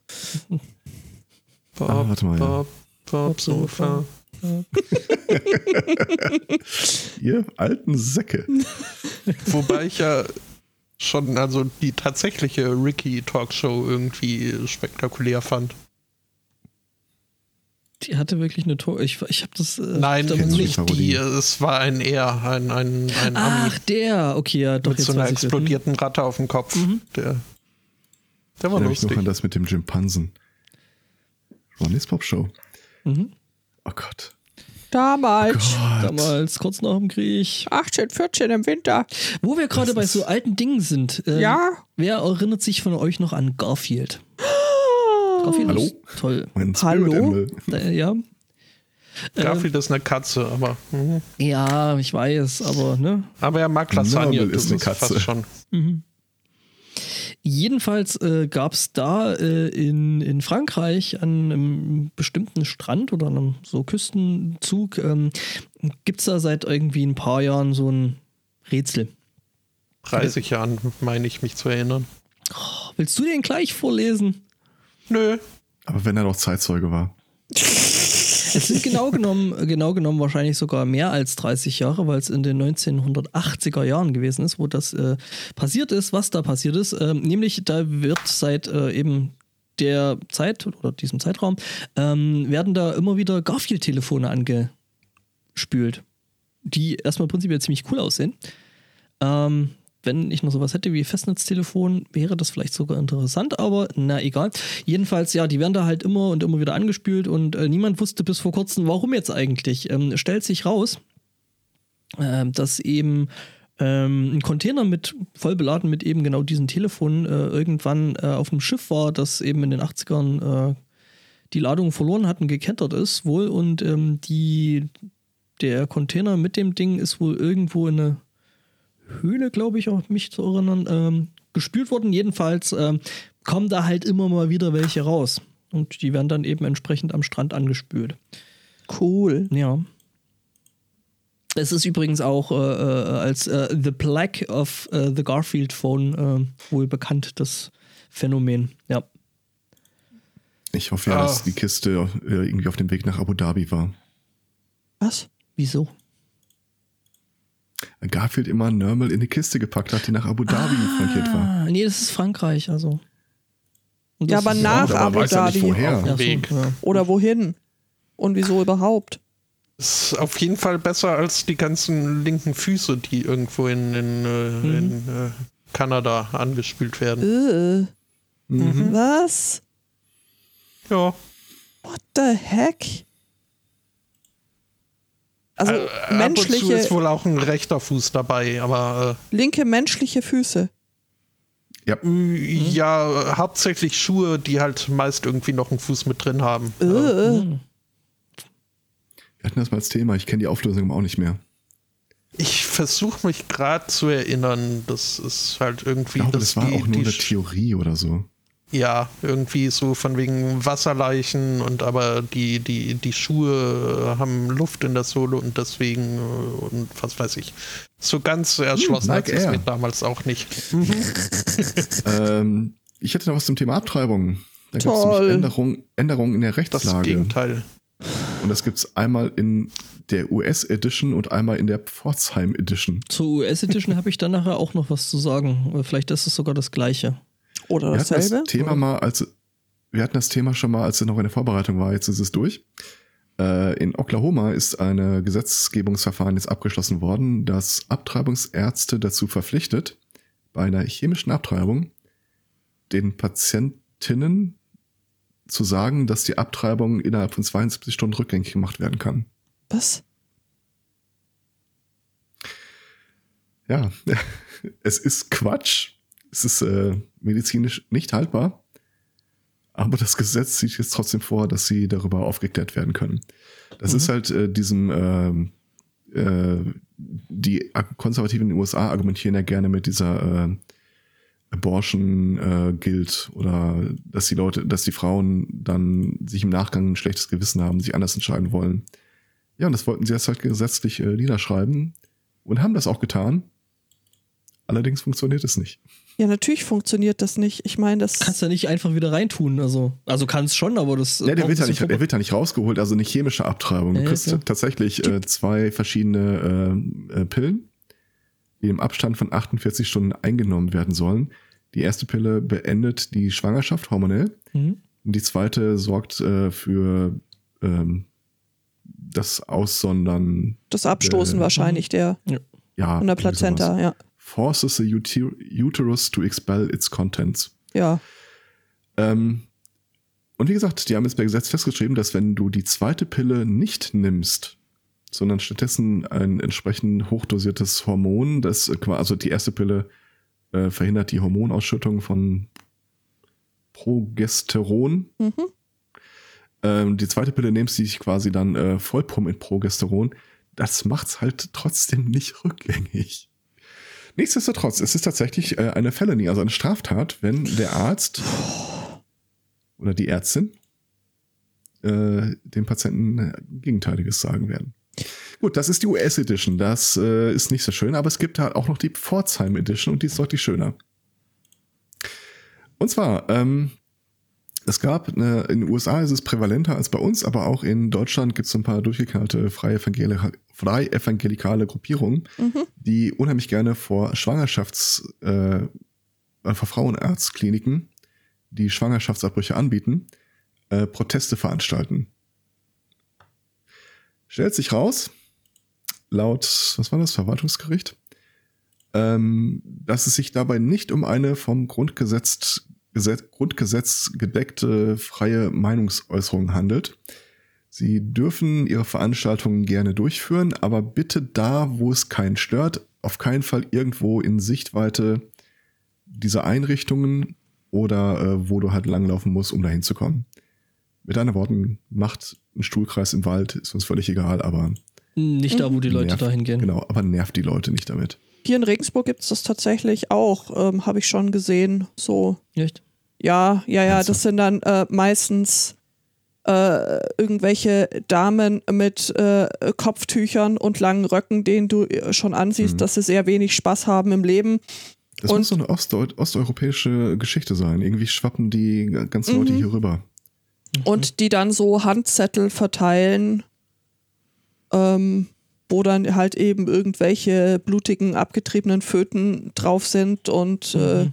Pop, ah, warte mal. Pop, Pop-Sofa. *laughs* Ihr alten Säcke. *laughs* Wobei ich ja schon also die tatsächliche Ricky Talkshow irgendwie spektakulär fand. Die hatte wirklich eine Tor. Ich, ich habe das. Äh, Nein, nicht die. Es war ein eher ein ein ein Ach, Ami der. Okay, ja, doch mit jetzt so einer explodierten hm. Ratte auf dem Kopf. Mhm. Der. Der war lustig. Ich noch an das mit dem Jimpansen. Ronny's Pop Show. Mhm. Oh Gott. Damals. Oh Damals, kurz nach dem Krieg. 18, 14 im Winter. Wo wir gerade bei so alten Dingen sind. Ähm, ja. Wer erinnert sich von euch noch an Garfield? Garfield Hallo? toll. Mein Hallo? Da, ja. Garfield ähm, ist eine Katze, aber. Mh. Ja, ich weiß, aber ne. Aber er mag Lasagne. ist eine Katze. Fast schon. Mhm. Jedenfalls äh, gab es da äh, in, in Frankreich an einem bestimmten Strand oder einem so Küstenzug, ähm, gibt es da seit irgendwie ein paar Jahren so ein Rätsel. 30 Jahren, meine ich mich zu erinnern. Oh, willst du den gleich vorlesen? Nö. Aber wenn er noch Zeitzeuge war. Es sind genau genommen, genau genommen wahrscheinlich sogar mehr als 30 Jahre, weil es in den 1980er Jahren gewesen ist, wo das äh, passiert ist, was da passiert ist. Äh, nämlich, da wird seit äh, eben der Zeit oder diesem Zeitraum ähm, werden da immer wieder Garfield-Telefone angespült, die erstmal prinzipiell ziemlich cool aussehen. Ähm, wenn ich noch sowas hätte wie Festnetztelefon, wäre das vielleicht sogar interessant, aber na egal. Jedenfalls, ja, die werden da halt immer und immer wieder angespült und äh, niemand wusste bis vor kurzem, warum jetzt eigentlich. Ähm, stellt sich raus, äh, dass eben ähm, ein Container mit voll beladen mit eben genau diesen Telefonen äh, irgendwann äh, auf einem Schiff war, das eben in den 80ern äh, die Ladung verloren hat und gekentert ist wohl und ähm, die der Container mit dem Ding ist wohl irgendwo in eine Höhle, glaube ich, auch mich zu erinnern, ähm, gespült wurden. Jedenfalls ähm, kommen da halt immer mal wieder welche raus. Und die werden dann eben entsprechend am Strand angespült. Cool. Ja. Es ist übrigens auch äh, äh als äh, The Plague of äh, the Garfield Phone äh, wohl bekannt, das Phänomen. Ja. Ich hoffe ja, ah. dass die Kiste äh, irgendwie auf dem Weg nach Abu Dhabi war. Was? Wieso? Garfield immer Nörmel in die Kiste gepackt hat, die nach Abu Dhabi ah, frankiert war. Nee, das ist Frankreich, also. Ja, aber nach ja, Abu Dhabi. woher. Ja, so, Oder wohin? Und wieso überhaupt? Das ist auf jeden Fall besser als die ganzen linken Füße, die irgendwo in, in, äh, mhm. in äh, Kanada angespült werden. Äh. Mhm. Was? Ja. What the heck? Also äh, menschliche. Ab und zu ist wohl auch ein rechter Fuß dabei, aber. Äh, linke menschliche Füße. Ja. Mhm. Ja, hauptsächlich Schuhe, die halt meist irgendwie noch einen Fuß mit drin haben. Äh. Mhm. Wir hatten das mal als Thema, ich kenne die Auflösung auch nicht mehr. Ich versuche mich gerade zu erinnern, das ist halt irgendwie. Ich glaube, das, das war auch nur eine Theorie oder so. Ja, irgendwie so von wegen Wasserleichen und aber die, die, die Schuhe haben Luft in der Sohle und deswegen äh, und was weiß ich. So ganz erschlossen hm, hat es mir damals auch nicht. *laughs* ähm, ich hätte noch was zum Thema Abtreibung. Da gibt es Änderungen Änderung in der Rechtslage. Das Gegenteil. Und das gibt es einmal in der US Edition und einmal in der Pforzheim Edition. Zur US Edition *laughs* habe ich dann nachher auch noch was zu sagen. Vielleicht ist es sogar das gleiche. Oder wir dasselbe? Hatten das Thema oder? mal, als wir hatten das Thema schon mal, als es noch in der Vorbereitung war, jetzt ist es durch. Äh, in Oklahoma ist ein Gesetzgebungsverfahren jetzt abgeschlossen worden, das Abtreibungsärzte dazu verpflichtet, bei einer chemischen Abtreibung den Patientinnen zu sagen, dass die Abtreibung innerhalb von 72 Stunden rückgängig gemacht werden kann. Was? Ja, *laughs* es ist Quatsch. Es ist äh, medizinisch nicht haltbar. Aber das Gesetz sieht jetzt trotzdem vor, dass sie darüber aufgeklärt werden können. Das mhm. ist halt äh, diesem, äh, äh, die Konservativen in den USA argumentieren ja gerne mit dieser äh, Abortion äh, gilt oder dass die Leute, dass die Frauen dann sich im Nachgang ein schlechtes Gewissen haben, sich anders entscheiden wollen. Ja, und das wollten sie jetzt halt gesetzlich äh, niederschreiben und haben das auch getan. Allerdings funktioniert es nicht. Ja, natürlich funktioniert das nicht. Ich meine, das. Kannst du ja nicht einfach wieder reintun. Also, also kannst schon, aber das. Ja, der wird ja, nicht, der wird ja nicht rausgeholt, also eine chemische Abtreibung. Du ja, kriegst ja. tatsächlich äh, zwei verschiedene äh, äh, Pillen, die im Abstand von 48 Stunden eingenommen werden sollen. Die erste Pille beendet die Schwangerschaft hormonell. Mhm. Die zweite sorgt äh, für ähm, das Aussondern. Das Abstoßen wahrscheinlich der. Ja. Von der Plazenta, ja forces the uterus to expel its contents. Ja. Ähm, und wie gesagt, die haben jetzt bei Gesetz festgeschrieben, dass wenn du die zweite Pille nicht nimmst, sondern stattdessen ein entsprechend hochdosiertes Hormon, das also die erste Pille äh, verhindert die Hormonausschüttung von Progesteron. Mhm. Ähm, die zweite Pille nimmst, die sich quasi dann äh, vollpumpt mit Progesteron. Das macht's halt trotzdem nicht rückgängig. Nichtsdestotrotz, es ist tatsächlich äh, eine Felony, also eine Straftat, wenn der Arzt oder die Ärztin äh, dem Patienten Gegenteiliges sagen werden. Gut, das ist die US Edition. Das äh, ist nicht so schön, aber es gibt halt auch noch die Pforzheim Edition und die ist deutlich schöner. Und zwar, ähm, es gab, eine, in den USA ist es prävalenter als bei uns, aber auch in Deutschland gibt es ein paar durchgeknallte freie, Evangeli freie evangelikale Gruppierungen, mhm. die unheimlich gerne vor Schwangerschafts-, äh, vor Frauenarztkliniken, die Schwangerschaftsabbrüche anbieten, äh, Proteste veranstalten. Stellt sich raus, laut, was war das, Verwaltungsgericht, ähm, dass es sich dabei nicht um eine vom Grundgesetz Gesetz, Grundgesetz gedeckte freie Meinungsäußerung handelt. Sie dürfen Ihre Veranstaltungen gerne durchführen, aber bitte da, wo es keinen stört, auf keinen Fall irgendwo in Sichtweite dieser Einrichtungen oder äh, wo du halt langlaufen musst, um dahin zu kommen. Mit anderen Worten, macht einen Stuhlkreis im Wald, ist uns völlig egal, aber. Nicht da, wo die Leute nervt, dahin gehen. Genau, aber nervt die Leute nicht damit. Hier in Regensburg gibt es das tatsächlich auch, ähm, habe ich schon gesehen. So. Echt? Ja, ja, ja, das sind dann äh, meistens äh, irgendwelche Damen mit äh, Kopftüchern und langen Röcken, denen du äh, schon ansiehst, mhm. dass sie sehr wenig Spaß haben im Leben. Das und muss so eine Ostdeu osteuropäische Geschichte sein. Irgendwie schwappen die ganzen Leute mhm. hier rüber. Und die dann so Handzettel verteilen, ähm, wo dann halt eben irgendwelche blutigen, abgetriebenen Föten drauf sind und äh, mhm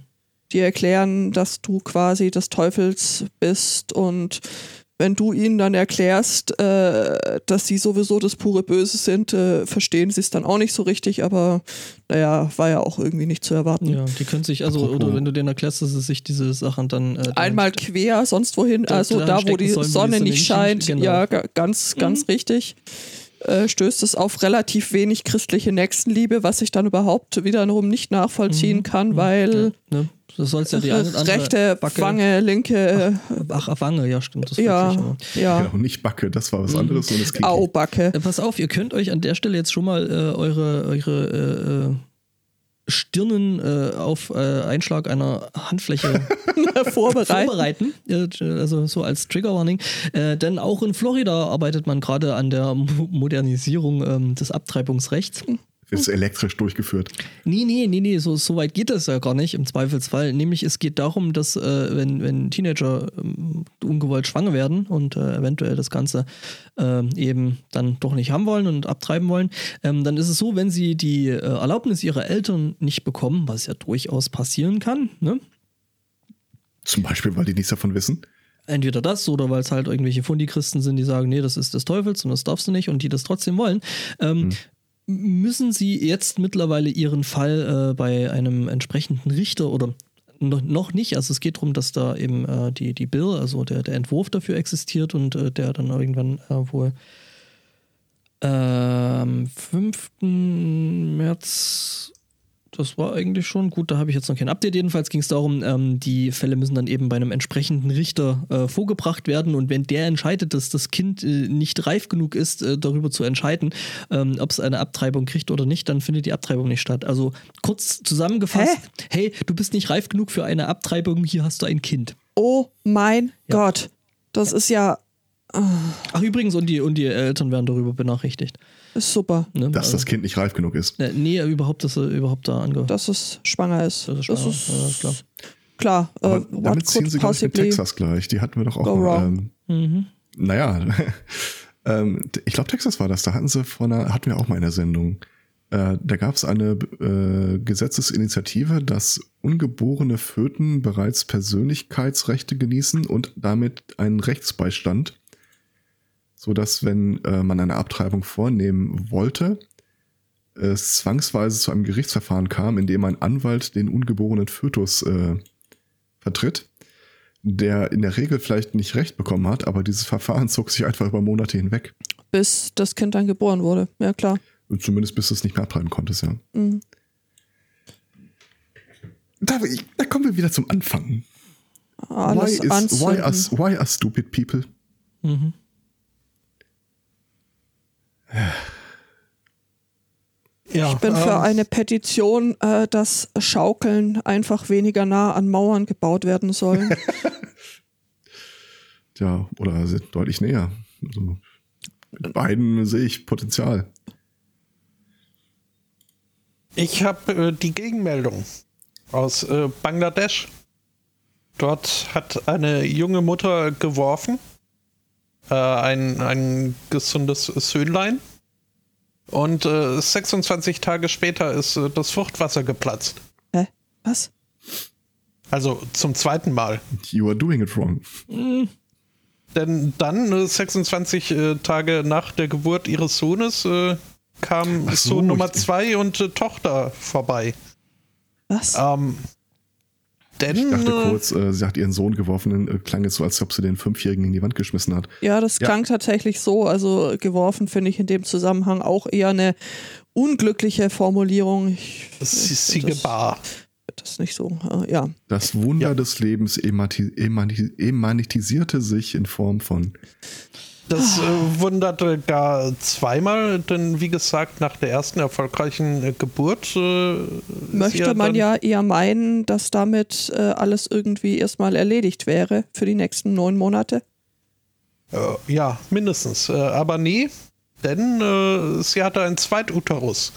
die erklären, dass du quasi des Teufels bist und wenn du ihnen dann erklärst, äh, dass sie sowieso das pure Böse sind, äh, verstehen sie es dann auch nicht so richtig, aber naja, war ja auch irgendwie nicht zu erwarten. Ja, die können sich, also, Apropos. oder wenn du denen erklärst, dass sie sich diese Sachen dann. Äh, Einmal quer, sonst wohin, also da, wo die Sonne nicht scheint, genau. ja, ganz, ganz mhm. richtig. äh, stößt es auf relativ wenig christliche Nächstenliebe, was ich dann überhaupt wiederum nicht nachvollziehen mhm. kann, weil ja, ne? Das soll's ja die rechte Backe. Wange, linke. Ach, ach, Wange, ja, stimmt. Das ja, ich, ja. Genau, nicht Backe, das war was anderes. Mhm. Und Au, Backe. Äh, pass auf, ihr könnt euch an der Stelle jetzt schon mal äh, eure, eure äh, Stirnen äh, auf äh, Einschlag einer Handfläche *laughs* *laughs* vorbereiten. vorbereiten. Also so als Trigger Warning. Äh, denn auch in Florida arbeitet man gerade an der Modernisierung ähm, des Abtreibungsrechts. Ist elektrisch durchgeführt? Nee, nee, nee, nee, so, so weit geht das ja gar nicht im Zweifelsfall. Nämlich es geht darum, dass äh, wenn, wenn Teenager äh, ungewollt schwanger werden und äh, eventuell das Ganze äh, eben dann doch nicht haben wollen und abtreiben wollen, ähm, dann ist es so, wenn sie die äh, Erlaubnis ihrer Eltern nicht bekommen, was ja durchaus passieren kann, ne? Zum Beispiel, weil die nichts davon wissen? entweder das oder weil es halt irgendwelche Fundichristen sind, die sagen, nee, das ist des Teufels und das darfst du nicht und die das trotzdem wollen, ähm, hm müssen Sie jetzt mittlerweile Ihren Fall äh, bei einem entsprechenden Richter oder noch nicht. Also es geht darum, dass da eben äh, die, die Bill, also der, der Entwurf dafür existiert und äh, der dann irgendwann äh, wohl am 5. März das war eigentlich schon gut. Da habe ich jetzt noch kein Update. Jedenfalls ging es darum, ähm, die Fälle müssen dann eben bei einem entsprechenden Richter äh, vorgebracht werden. Und wenn der entscheidet, dass das Kind äh, nicht reif genug ist, äh, darüber zu entscheiden, ähm, ob es eine Abtreibung kriegt oder nicht, dann findet die Abtreibung nicht statt. Also kurz zusammengefasst: Hä? Hey, du bist nicht reif genug für eine Abtreibung, hier hast du ein Kind. Oh mein ja. Gott. Das ist ja. Ach, übrigens, und die, und die Eltern werden darüber benachrichtigt. Ist super. Ne? Dass also, das Kind nicht reif genug ist. Nee, überhaupt, dass er überhaupt da angehört. Dass es schwanger ist. Das ist, schwanger. Das ist ja, klar. Klar. Äh, damit ziehen sie, glaube ich, mit Texas gleich. Die hatten wir doch auch mal. Ähm, mhm. Naja, *laughs* ähm, ich glaube, Texas war das. Da hatten sie von einer, hatten wir auch mal in der Sendung. Äh, da gab es eine äh, Gesetzesinitiative, dass ungeborene Föten bereits Persönlichkeitsrechte genießen und damit einen Rechtsbeistand so dass wenn äh, man eine Abtreibung vornehmen wollte, es zwangsweise zu einem Gerichtsverfahren kam, in dem ein Anwalt den ungeborenen Fötus äh, vertritt, der in der Regel vielleicht nicht recht bekommen hat, aber dieses Verfahren *laughs* zog sich einfach über Monate hinweg. Bis das Kind dann geboren wurde, ja klar. Und zumindest bis du es nicht mehr abtreiben konntest, ja. Mhm. Da, da, kommen wir wieder zum Anfang. Alles why, is, why, are, why are stupid people? Mhm. Ja, ich bin für ähm, eine Petition, äh, dass Schaukeln einfach weniger nah an Mauern gebaut werden sollen. *laughs* ja, oder deutlich näher. Also, mit beiden sehe ich Potenzial. Ich habe äh, die Gegenmeldung aus äh, Bangladesch. Dort hat eine junge Mutter geworfen äh, ein, ein gesundes Söhnlein. Und äh, 26 Tage später ist äh, das Fruchtwasser geplatzt. Hä? Was? Also zum zweiten Mal. You are doing it wrong. Mhm. Denn dann, 26 äh, Tage nach der Geburt ihres Sohnes, äh, kam so, Sohn Nummer zwei und äh, Tochter vorbei. Was? Ähm, denn, ich dachte äh, kurz, äh, sie hat ihren Sohn geworfen, äh, klang es so, als ob sie den Fünfjährigen in die Wand geschmissen hat. Ja, das ja. klang tatsächlich so. Also geworfen finde ich in dem Zusammenhang auch eher eine unglückliche Formulierung. Ich, sie gebar. Das nicht so, äh, ja. Das Wunder ja. des Lebens emanitisierte sich in Form von das äh, wunderte gar zweimal, denn wie gesagt, nach der ersten erfolgreichen äh, Geburt äh, möchte man ja eher meinen, dass damit äh, alles irgendwie erstmal erledigt wäre für die nächsten neun Monate. Äh, ja, mindestens. Äh, aber nee, denn sie hatte einen Zweituterus.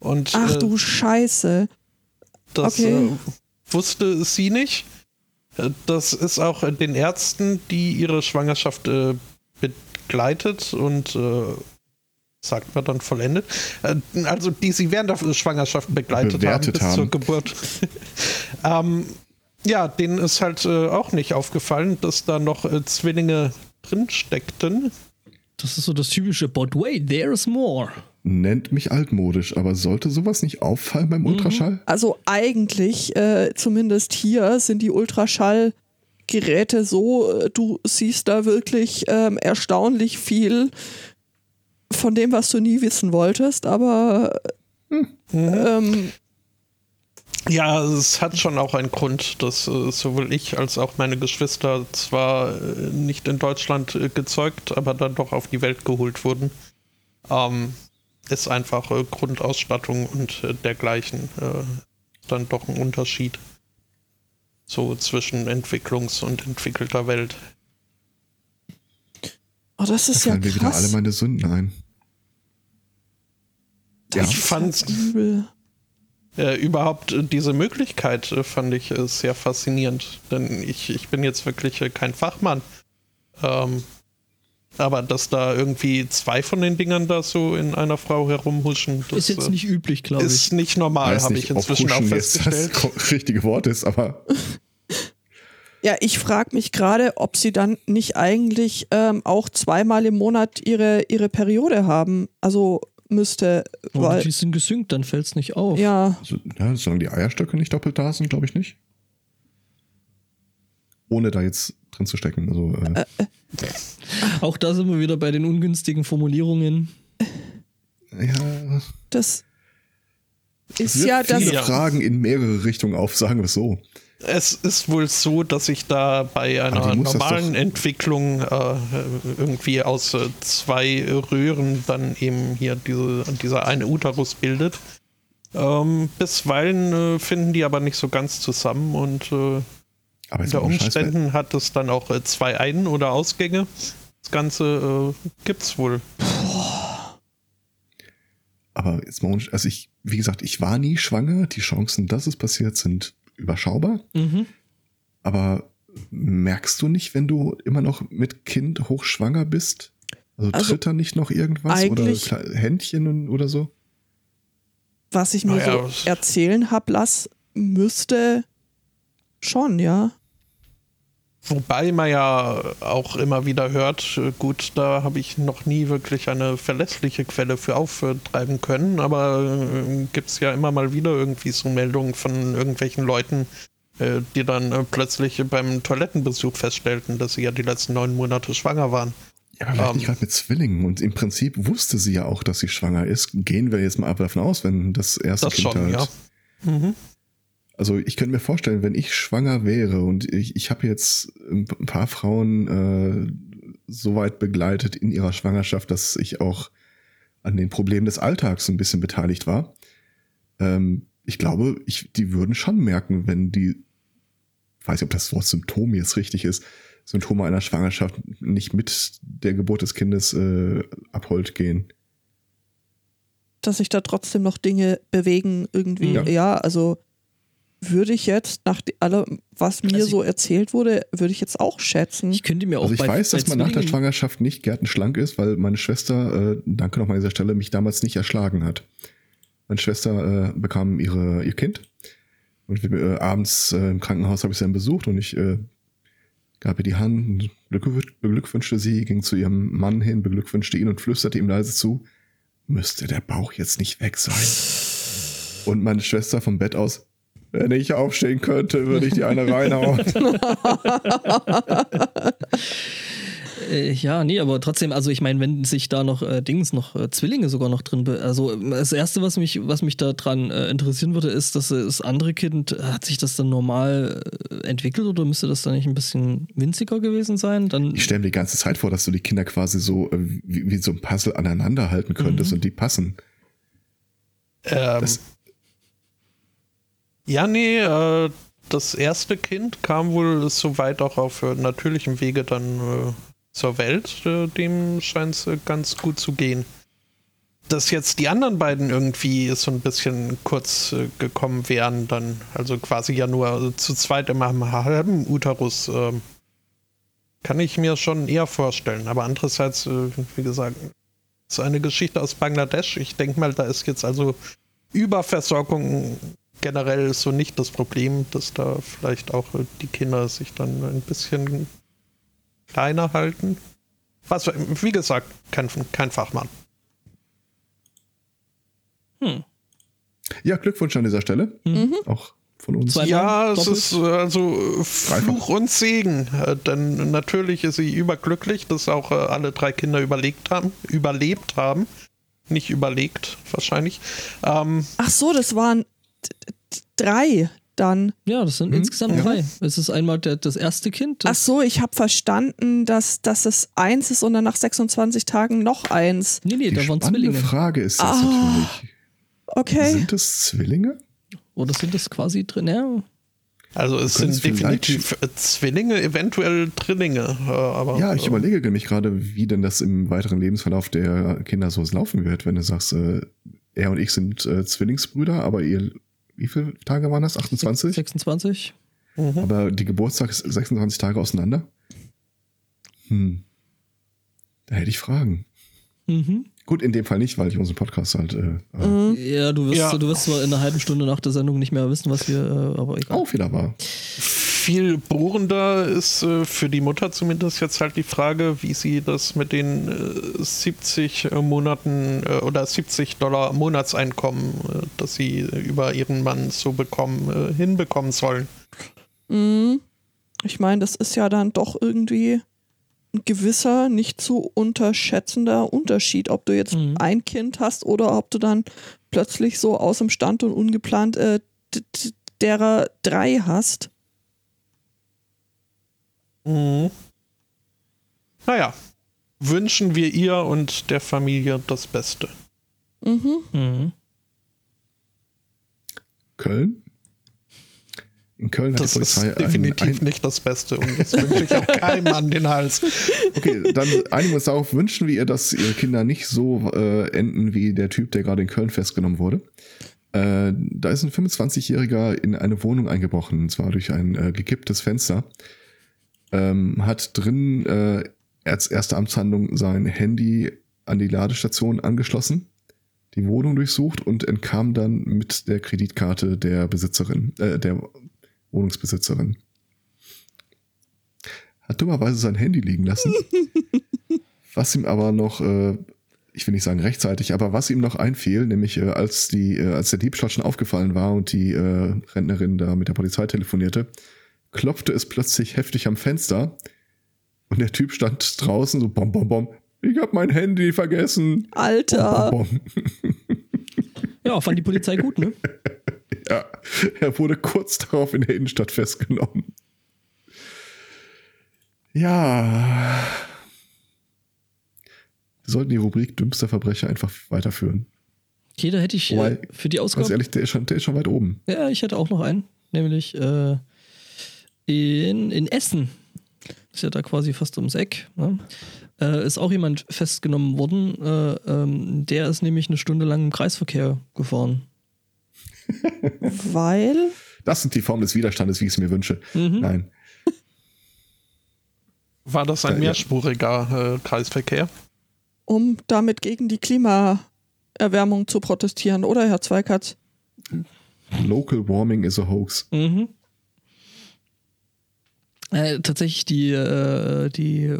Und, Ach du Scheiße. Das okay. wusste sie nicht. Das ist auch den Ärzten, die ihre Schwangerschaft begleitet und äh, sagt man dann vollendet. Äh, also die sie während der Schwangerschaft begleitet haben bis haben. zur Geburt. *laughs* ähm, ja, denen ist halt äh, auch nicht aufgefallen, dass da noch äh, Zwillinge drin steckten. Das ist so das typische, but wait, there's more. Nennt mich altmodisch, aber sollte sowas nicht auffallen beim mhm. Ultraschall? Also eigentlich, äh, zumindest hier, sind die Ultraschall- Geräte so, äh, du siehst da wirklich ähm, erstaunlich viel von dem, was du nie wissen wolltest, aber hm. ähm, ja, es hat schon auch einen Grund, dass äh, sowohl ich als auch meine Geschwister zwar äh, nicht in Deutschland äh, gezeugt, aber dann doch auf die Welt geholt wurden. Ähm, ist einfach Grundausstattung und dergleichen äh, dann doch ein Unterschied. So zwischen Entwicklungs- und entwickelter Welt. Oh, das ist da ja mir wieder alle meine Sünden ein. Das ja. Ich fand's übel. Äh, überhaupt diese Möglichkeit äh, fand ich äh, sehr faszinierend, denn ich, ich bin jetzt wirklich äh, kein Fachmann. Ähm, aber dass da irgendwie zwei von den Dingern da so in einer Frau herumhuschen, das ist jetzt äh, nicht üblich, glaube ich. Ist nicht normal, habe ich inzwischen auch festgestellt. Das richtige Wort ist, aber. *laughs* Ja, ich frage mich gerade, ob sie dann nicht eigentlich ähm, auch zweimal im Monat ihre, ihre Periode haben. Also müsste. Oh, weil, die sind gesynkt, dann fällt es nicht auf. Ja. Also, ja. Solange die Eierstöcke nicht doppelt da sind, glaube ich nicht. Ohne da jetzt drin zu stecken. Also, äh, äh, äh. Auch da sind wir wieder bei den ungünstigen Formulierungen. Ja. Das ist es ja das. Viele Fragen in mehrere Richtungen auf, sagen wir es so. Es ist wohl so, dass ich da bei einer normalen Entwicklung äh, irgendwie aus äh, zwei Röhren dann eben hier diese, dieser eine Uterus bildet. Ähm, bisweilen äh, finden die aber nicht so ganz zusammen und äh, unter Umständen hat es dann auch äh, zwei Ein- oder Ausgänge. Das Ganze äh, gibt's wohl. Aber jetzt mal, also ich, wie gesagt, ich war nie schwanger. Die Chancen, dass es passiert, sind überschaubar. Mhm. Aber merkst du nicht, wenn du immer noch mit Kind hochschwanger bist? Also, also tritt da nicht noch irgendwas oder Händchen oder so? Was ich mir naja, so erzählen hab lass, müsste schon, ja. Wobei man ja auch immer wieder hört, gut, da habe ich noch nie wirklich eine verlässliche Quelle für auftreiben können, aber äh, gibt es ja immer mal wieder irgendwie so Meldungen von irgendwelchen Leuten, äh, die dann äh, plötzlich beim Toilettenbesuch feststellten, dass sie ja die letzten neun Monate schwanger waren. Ja, aber vielleicht ähm, nicht gerade mit Zwillingen. Und im Prinzip wusste sie ja auch, dass sie schwanger ist. Gehen wir jetzt mal davon aus, wenn das erste das Kind schon, halt ja. Mhm. Also ich könnte mir vorstellen, wenn ich schwanger wäre und ich, ich habe jetzt ein paar Frauen äh, so weit begleitet in ihrer Schwangerschaft, dass ich auch an den Problemen des Alltags ein bisschen beteiligt war. Ähm, ich glaube, ich, die würden schon merken, wenn die, ich weiß nicht, ob das Wort Symptom jetzt richtig ist, Symptome einer Schwangerschaft nicht mit der Geburt des Kindes äh, abholt gehen. Dass sich da trotzdem noch Dinge bewegen, irgendwie, ja, ja also würde ich jetzt, nach allem, was mir also so erzählt wurde, würde ich jetzt auch schätzen. Ich könnte mir auch Also ich bei, weiß, dass man nach der Schwangerschaft nicht gärtenschlank ist, weil meine Schwester, äh, danke nochmal an dieser Stelle, mich damals nicht erschlagen hat. Meine Schwester äh, bekam ihre, ihr Kind und äh, abends äh, im Krankenhaus habe ich sie dann besucht und ich äh, gab ihr die Hand, beglückwünschte sie, ging zu ihrem Mann hin, beglückwünschte ihn und flüsterte ihm leise zu, müsste der Bauch jetzt nicht weg sein. Und meine Schwester vom Bett aus, wenn ich aufstehen könnte, würde ich die eine reinhauen. Äh, ja, nee, aber trotzdem, also ich meine, wenn sich da noch äh, Dings, noch äh, Zwillinge sogar noch drin, also das erste, was mich, was mich daran äh, interessieren würde, ist, dass das andere Kind, hat sich das dann normal äh, entwickelt oder müsste das dann nicht ein bisschen winziger gewesen sein? Dann ich stelle mir die ganze Zeit vor, dass du die Kinder quasi so äh, wie, wie, so ein Puzzle aneinander halten könntest mhm. und die passen. Ähm, das, ja, nee, äh, das erste Kind kam wohl soweit auch auf äh, natürlichem Wege dann äh, zur Welt. Äh, dem scheint es äh, ganz gut zu gehen. Dass jetzt die anderen beiden irgendwie so ein bisschen kurz gekommen wären, dann, also quasi ja nur zu zweit immer im halben Uterus, ähm, kann ich mir schon eher vorstellen. Aber andererseits, wie gesagt, ist eine Geschichte aus Bangladesch. Ich denke mal, da ist jetzt also Überversorgung generell so nicht das Problem, dass da vielleicht auch die Kinder sich dann ein bisschen kleiner halten. Was, wie gesagt, kein, kein Fachmann. Hm. Ja, Glückwunsch an dieser Stelle. Mhm. Auch von uns? Zweimal ja, es ist also Fluch und Segen. Äh, denn natürlich ist sie überglücklich, dass auch äh, alle drei Kinder überlegt haben, überlebt haben. Nicht überlegt, wahrscheinlich. Ähm, Ach so, das waren drei dann. Ja, das sind mhm. insgesamt ja. drei. Es ist einmal der, das erste Kind. Das Ach so, ich habe verstanden, dass, dass es eins ist und dann nach 26 Tagen noch eins. Nee, nee, Die da waren Zwillinge. Die Frage ist jetzt oh. natürlich. Okay. Sind es Zwillinge? Oder sind es quasi drin? Ja. Also es sind definitiv Zwillinge, eventuell Drillinge. Äh, aber, ja, ich äh, überlege nämlich gerade, wie denn das im weiteren Lebensverlauf der Kinder so laufen wird, wenn du sagst, äh, er und ich sind äh, Zwillingsbrüder, aber ihr, wie viele Tage waren das? 28? 26. Mhm. Aber die Geburtstag ist 26 Tage auseinander? Hm. Da hätte ich Fragen. Mhm. Gut, in dem Fall nicht, weil ich unseren Podcast halt. Äh, äh mhm. Ja, du wirst, ja. du wirst zwar in einer halben Stunde nach der Sendung nicht mehr wissen, was wir, äh, aber egal. Auch wieder war. Viel bohrender ist äh, für die Mutter zumindest jetzt halt die Frage, wie sie das mit den äh, 70 Monaten äh, oder 70 Dollar Monatseinkommen, äh, das sie über ihren Mann so bekommen, hinbekommen sollen. Mhm. Ich meine, das ist ja dann doch irgendwie ein gewisser, nicht zu unterschätzender Unterschied, ob du jetzt mhm. ein Kind hast oder ob du dann plötzlich so aus dem Stand und ungeplant äh, derer drei hast. Mhm. Naja, wünschen wir ihr und der Familie das Beste. Mhm. mhm. Köln? In Köln hat das die Polizei. Das ist definitiv ein, ein, nicht das Beste und das wünsche ich auch *laughs* keinem an den Hals. Okay, dann einigen wir uns darauf. Wünschen wir ihr, dass ihre Kinder nicht so äh, enden wie der Typ, der gerade in Köln festgenommen wurde. Äh, da ist ein 25-Jähriger in eine Wohnung eingebrochen, und zwar durch ein äh, gekipptes Fenster. Ähm, hat drin äh, als erste Amtshandlung sein Handy an die Ladestation angeschlossen, die Wohnung durchsucht und entkam dann mit der Kreditkarte der Besitzerin, äh, der Wohnungsbesitzerin. Hat dummerweise sein Handy liegen lassen. *laughs* was ihm aber noch, äh, ich will nicht sagen rechtzeitig, aber was ihm noch einfiel, nämlich äh, als die, äh, als der Diebstahl schon aufgefallen war und die äh, Rentnerin da mit der Polizei telefonierte, klopfte es plötzlich heftig am Fenster und der Typ stand draußen so bom bom bom. Ich hab mein Handy vergessen. Alter. Bom, bom, bom. *laughs* Ja, fand die Polizei gut, ne? *laughs* Ja, er wurde kurz darauf in der Innenstadt festgenommen. Ja. Wir sollten die Rubrik dümmster Verbrecher einfach weiterführen. Okay, da hätte ich Wobei, äh, für die Ausgabe. Ganz ehrlich, der ist, schon, der ist schon weit oben. Ja, ich hätte auch noch einen. Nämlich äh, in, in Essen. Ist ja da quasi fast ums Eck. Ne? Äh, ist auch jemand festgenommen worden. Äh, ähm, der ist nämlich eine Stunde lang im Kreisverkehr gefahren. *laughs* Weil? Das sind die Formen des Widerstandes, wie ich es mir wünsche. Mhm. Nein. *laughs* War das ein mehrspuriger äh, Kreisverkehr? Um damit gegen die Klimaerwärmung zu protestieren, oder Herr Zweikatz? Local Warming is a hoax. Mhm. Äh, tatsächlich die, äh, die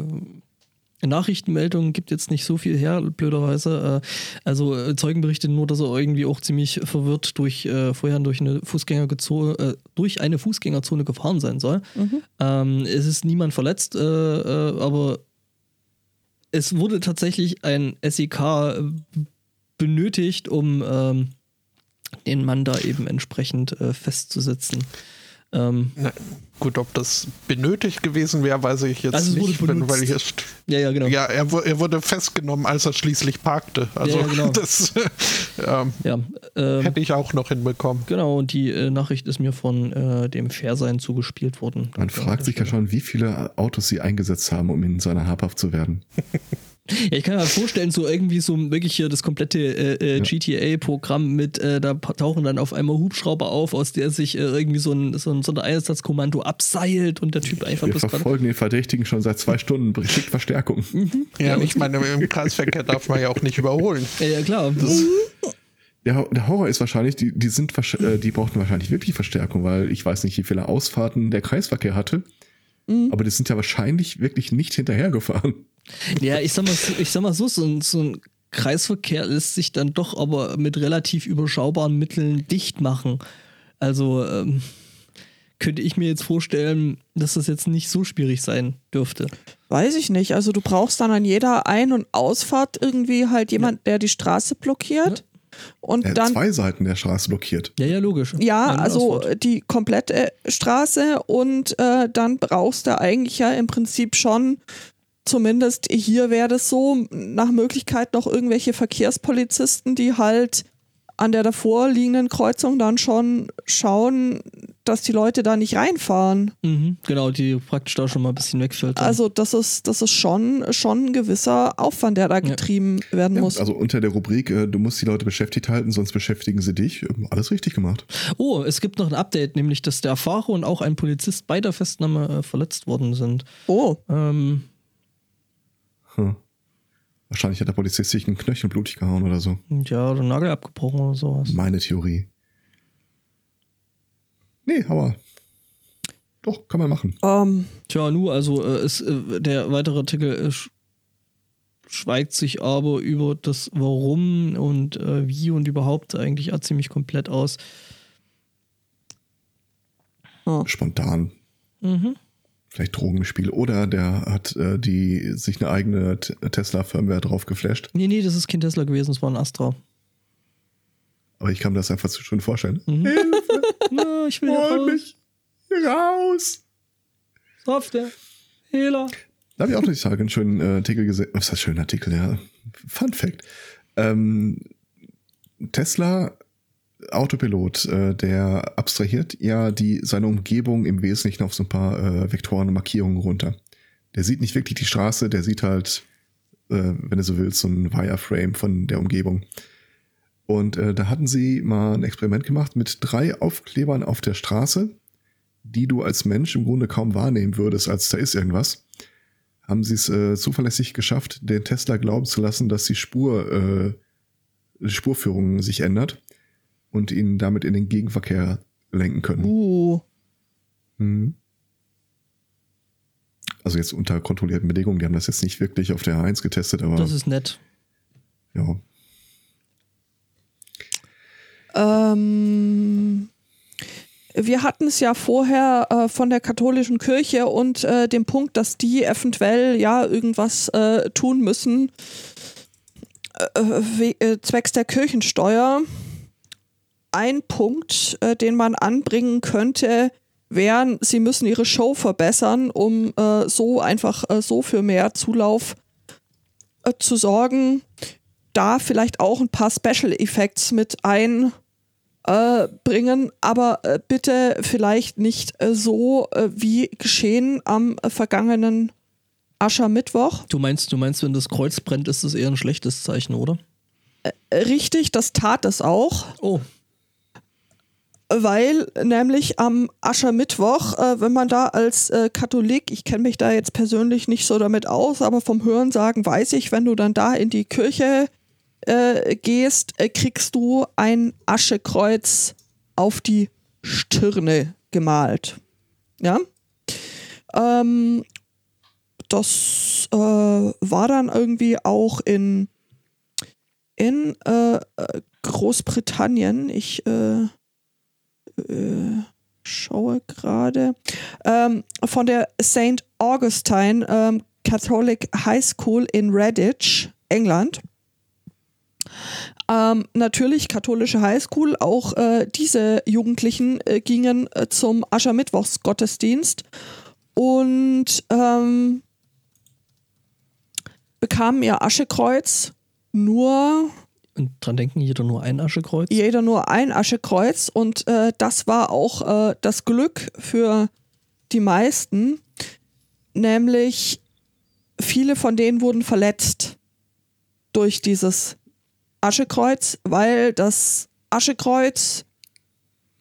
Nachrichtenmeldungen gibt jetzt nicht so viel her, blöderweise. Äh, also äh, Zeugenberichte nur, dass er irgendwie auch ziemlich verwirrt durch äh, vorher durch eine Fußgängerzone, äh, durch eine Fußgängerzone gefahren sein soll. Mhm. Ähm, es ist niemand verletzt, äh, äh, aber es wurde tatsächlich ein SEK benötigt, um ähm, den Mann da eben entsprechend festzusetzen. Ähm, Na, gut, ob das benötigt gewesen wäre, weiß ich jetzt also nicht, wenn, weil ich es, ja, ja, genau. Ja, er, er, wurde festgenommen, als er schließlich parkte. Also ja, ja, genau. *laughs* das *laughs* ähm, ja, ähm, hätte ich auch noch hinbekommen. Genau, und die äh, Nachricht ist mir von äh, dem Fairsein zugespielt worden. Man fragt sich ja schon, wie viele Autos sie eingesetzt haben, um in seiner habhaft zu werden. *laughs* Ja, ich kann mir vorstellen, so irgendwie so wirklich hier das komplette äh, äh. GTA-Programm mit, äh, da tauchen dann auf einmal Hubschrauber auf, aus der sich äh, irgendwie so ein, so ein Sondereinsatzkommando abseilt und der Typ einfach Wir verfolgen den Verdächtigen schon seit zwei Stunden, schickt Verstärkung. *laughs* Mhm. Ja, ja, ich meine, im Kreisverkehr darf man ja auch nicht überholen. Ja, ja klar. Das, der, der, Horror ist wahrscheinlich, die, die sind äh, die brauchten wahrscheinlich wirklich Verstärkung, weil ich weiß nicht, wie viele Ausfahrten der Kreisverkehr hatte. Mhm. Aber die sind ja wahrscheinlich wirklich nicht hinterhergefahren. Ja, ich sag mal, ich sag mal so, so ein, so ein Kreisverkehr lässt sich dann doch aber mit relativ überschaubaren Mitteln dicht machen. Also ähm, könnte ich mir jetzt vorstellen, dass das jetzt nicht so schwierig sein dürfte. Weiß ich nicht. Also du brauchst dann an jeder Ein- und Ausfahrt irgendwie halt jemand, ja. der die Straße blockiert. Und er dann zwei Seiten der Straße blockiert. Ja, ja, logisch. Ja, also Ausfahrt. die komplette Straße und äh, dann brauchst du eigentlich ja im Prinzip schon zumindest hier wäre das so, nach Möglichkeit noch irgendwelche Verkehrspolizisten, die halt an der davor liegenden Kreuzung dann schon schauen, dass die Leute da nicht reinfahren. Mhm, genau, die praktisch da schon mal ein bisschen wegfiltern. Also das ist, das ist schon, schon ein gewisser Aufwand, der da getrieben ja. werden muss. also unter der Rubrik, äh, du musst die Leute beschäftigt halten, sonst beschäftigen sie dich. Alles richtig gemacht. Oh, es gibt noch ein Update, nämlich dass der Fahrer und auch ein Polizist bei der Festnahme äh, verletzt worden sind. Oh. Ähm, hm. Wahrscheinlich hat der Polizist sich einen Knöchel blutig gehauen oder so. Ja, oder Nagel abgebrochen oder sowas. Meine Theorie. Nee, aber doch, kann man machen. Um, ähm. Tja, nu, also äh, ist, äh, der weitere Artikel äh, schweigt sich aber über das Warum und äh, wie und überhaupt eigentlich auch ziemlich komplett aus. Oh. Spontan. Mhm vielleicht Drogen im Spiel oder der hat äh, die sich eine eigene Tesla-Firmware drauf geflasht. Nee, nee, das ist kein Tesla gewesen, es war ein Astra. Aber ich kann mir das einfach zu schön vorstellen. Mhm. Hilfe! *laughs* ich will Hol mich raus! Software. Hehler. Da habe ich auch noch die Tage einen schönen äh, Artikel gesehen. Was ist das schöner Artikel, ja. Fun Fact. Ähm, Tesla Autopilot, äh, der abstrahiert ja die, seine Umgebung im Wesentlichen auf so ein paar äh, Vektoren und Markierungen runter. Der sieht nicht wirklich die Straße, der sieht halt, äh, wenn du so willst, so ein Wireframe von der Umgebung. Und äh, da hatten sie mal ein Experiment gemacht mit drei Aufklebern auf der Straße, die du als Mensch im Grunde kaum wahrnehmen würdest, als da ist irgendwas. Haben sie es äh, zuverlässig geschafft, den Tesla glauben zu lassen, dass die Spur, äh, die Spurführung sich ändert und ihn damit in den Gegenverkehr lenken können. Uh. Hm. Also jetzt unter kontrollierten Bedingungen. Die haben das jetzt nicht wirklich auf der H1 getestet, aber. Das ist nett. Ja. Ähm, wir hatten es ja vorher äh, von der katholischen Kirche und äh, dem Punkt, dass die eventuell ja irgendwas äh, tun müssen äh, äh, zwecks der Kirchensteuer ein Punkt, äh, den man anbringen könnte, wären, sie müssen ihre Show verbessern, um äh, so einfach äh, so für mehr Zulauf äh, zu sorgen. Da vielleicht auch ein paar Special Effects mit einbringen, aber äh, bitte vielleicht nicht äh, so wie geschehen am vergangenen Aschermittwoch. Du meinst, du meinst, wenn das Kreuz brennt, ist das eher ein schlechtes Zeichen, oder? Richtig, das tat es auch. Oh weil nämlich am Aschermittwoch, äh, wenn man da als äh, Katholik, ich kenne mich da jetzt persönlich nicht so damit aus, aber vom Hörensagen weiß ich, wenn du dann da in die Kirche äh, gehst, äh, kriegst du ein Aschekreuz auf die Stirne gemalt. Ja. Ähm, das äh, war dann irgendwie auch in, in äh, Großbritannien. Ich äh, schaue gerade, ähm, von der St. Augustine ähm, Catholic High School in Redditch, England. Ähm, natürlich katholische Highschool, auch äh, diese Jugendlichen äh, gingen äh, zum Aschermittwochsgottesdienst und ähm, bekamen ihr Aschekreuz nur und dran denken, jeder nur ein Aschekreuz? Jeder nur ein Aschekreuz und äh, das war auch äh, das Glück für die meisten, nämlich viele von denen wurden verletzt durch dieses Aschekreuz, weil das Aschekreuz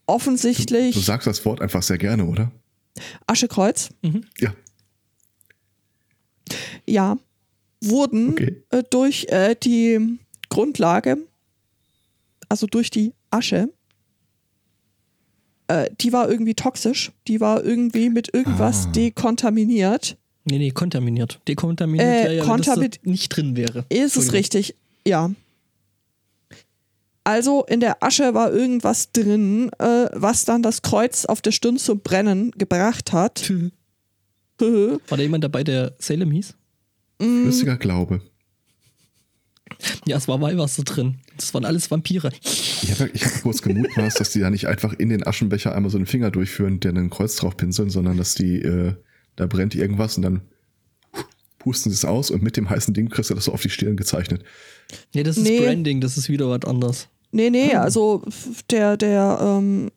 offensichtlich. Du, du sagst das Wort einfach sehr gerne, oder? Aschekreuz? Mhm. Ja. Ja, wurden okay. äh, durch äh, die Grundlage, also durch die Asche, äh, die war irgendwie toxisch. Die war irgendwie mit irgendwas ah. dekontaminiert. Nee, nee, kontaminiert. Dekontaminiert äh, wäre ja, kontaminiert, wenn das nicht drin wäre. Ist es richtig, ja. Also in der Asche war irgendwas drin, äh, was dann das Kreuz auf der Stirn zum Brennen gebracht hat. *laughs* war da jemand dabei, der Salem hieß? Mm. Flüssiger Glaube. Ja, es war Weihwasser drin. Das waren alles Vampire. Ich habe ich hab kurz gemutmaßt, dass die da nicht einfach in den Aschenbecher einmal so einen Finger durchführen, der einen Kreuz drauf pinseln, sondern dass die, äh, da brennt irgendwas und dann pusten sie es aus und mit dem heißen Ding kriegst du das so auf die Stirn gezeichnet. Nee, das ist nee. Branding, das ist wieder was anderes. Nee, nee, ah. also der, der ähm,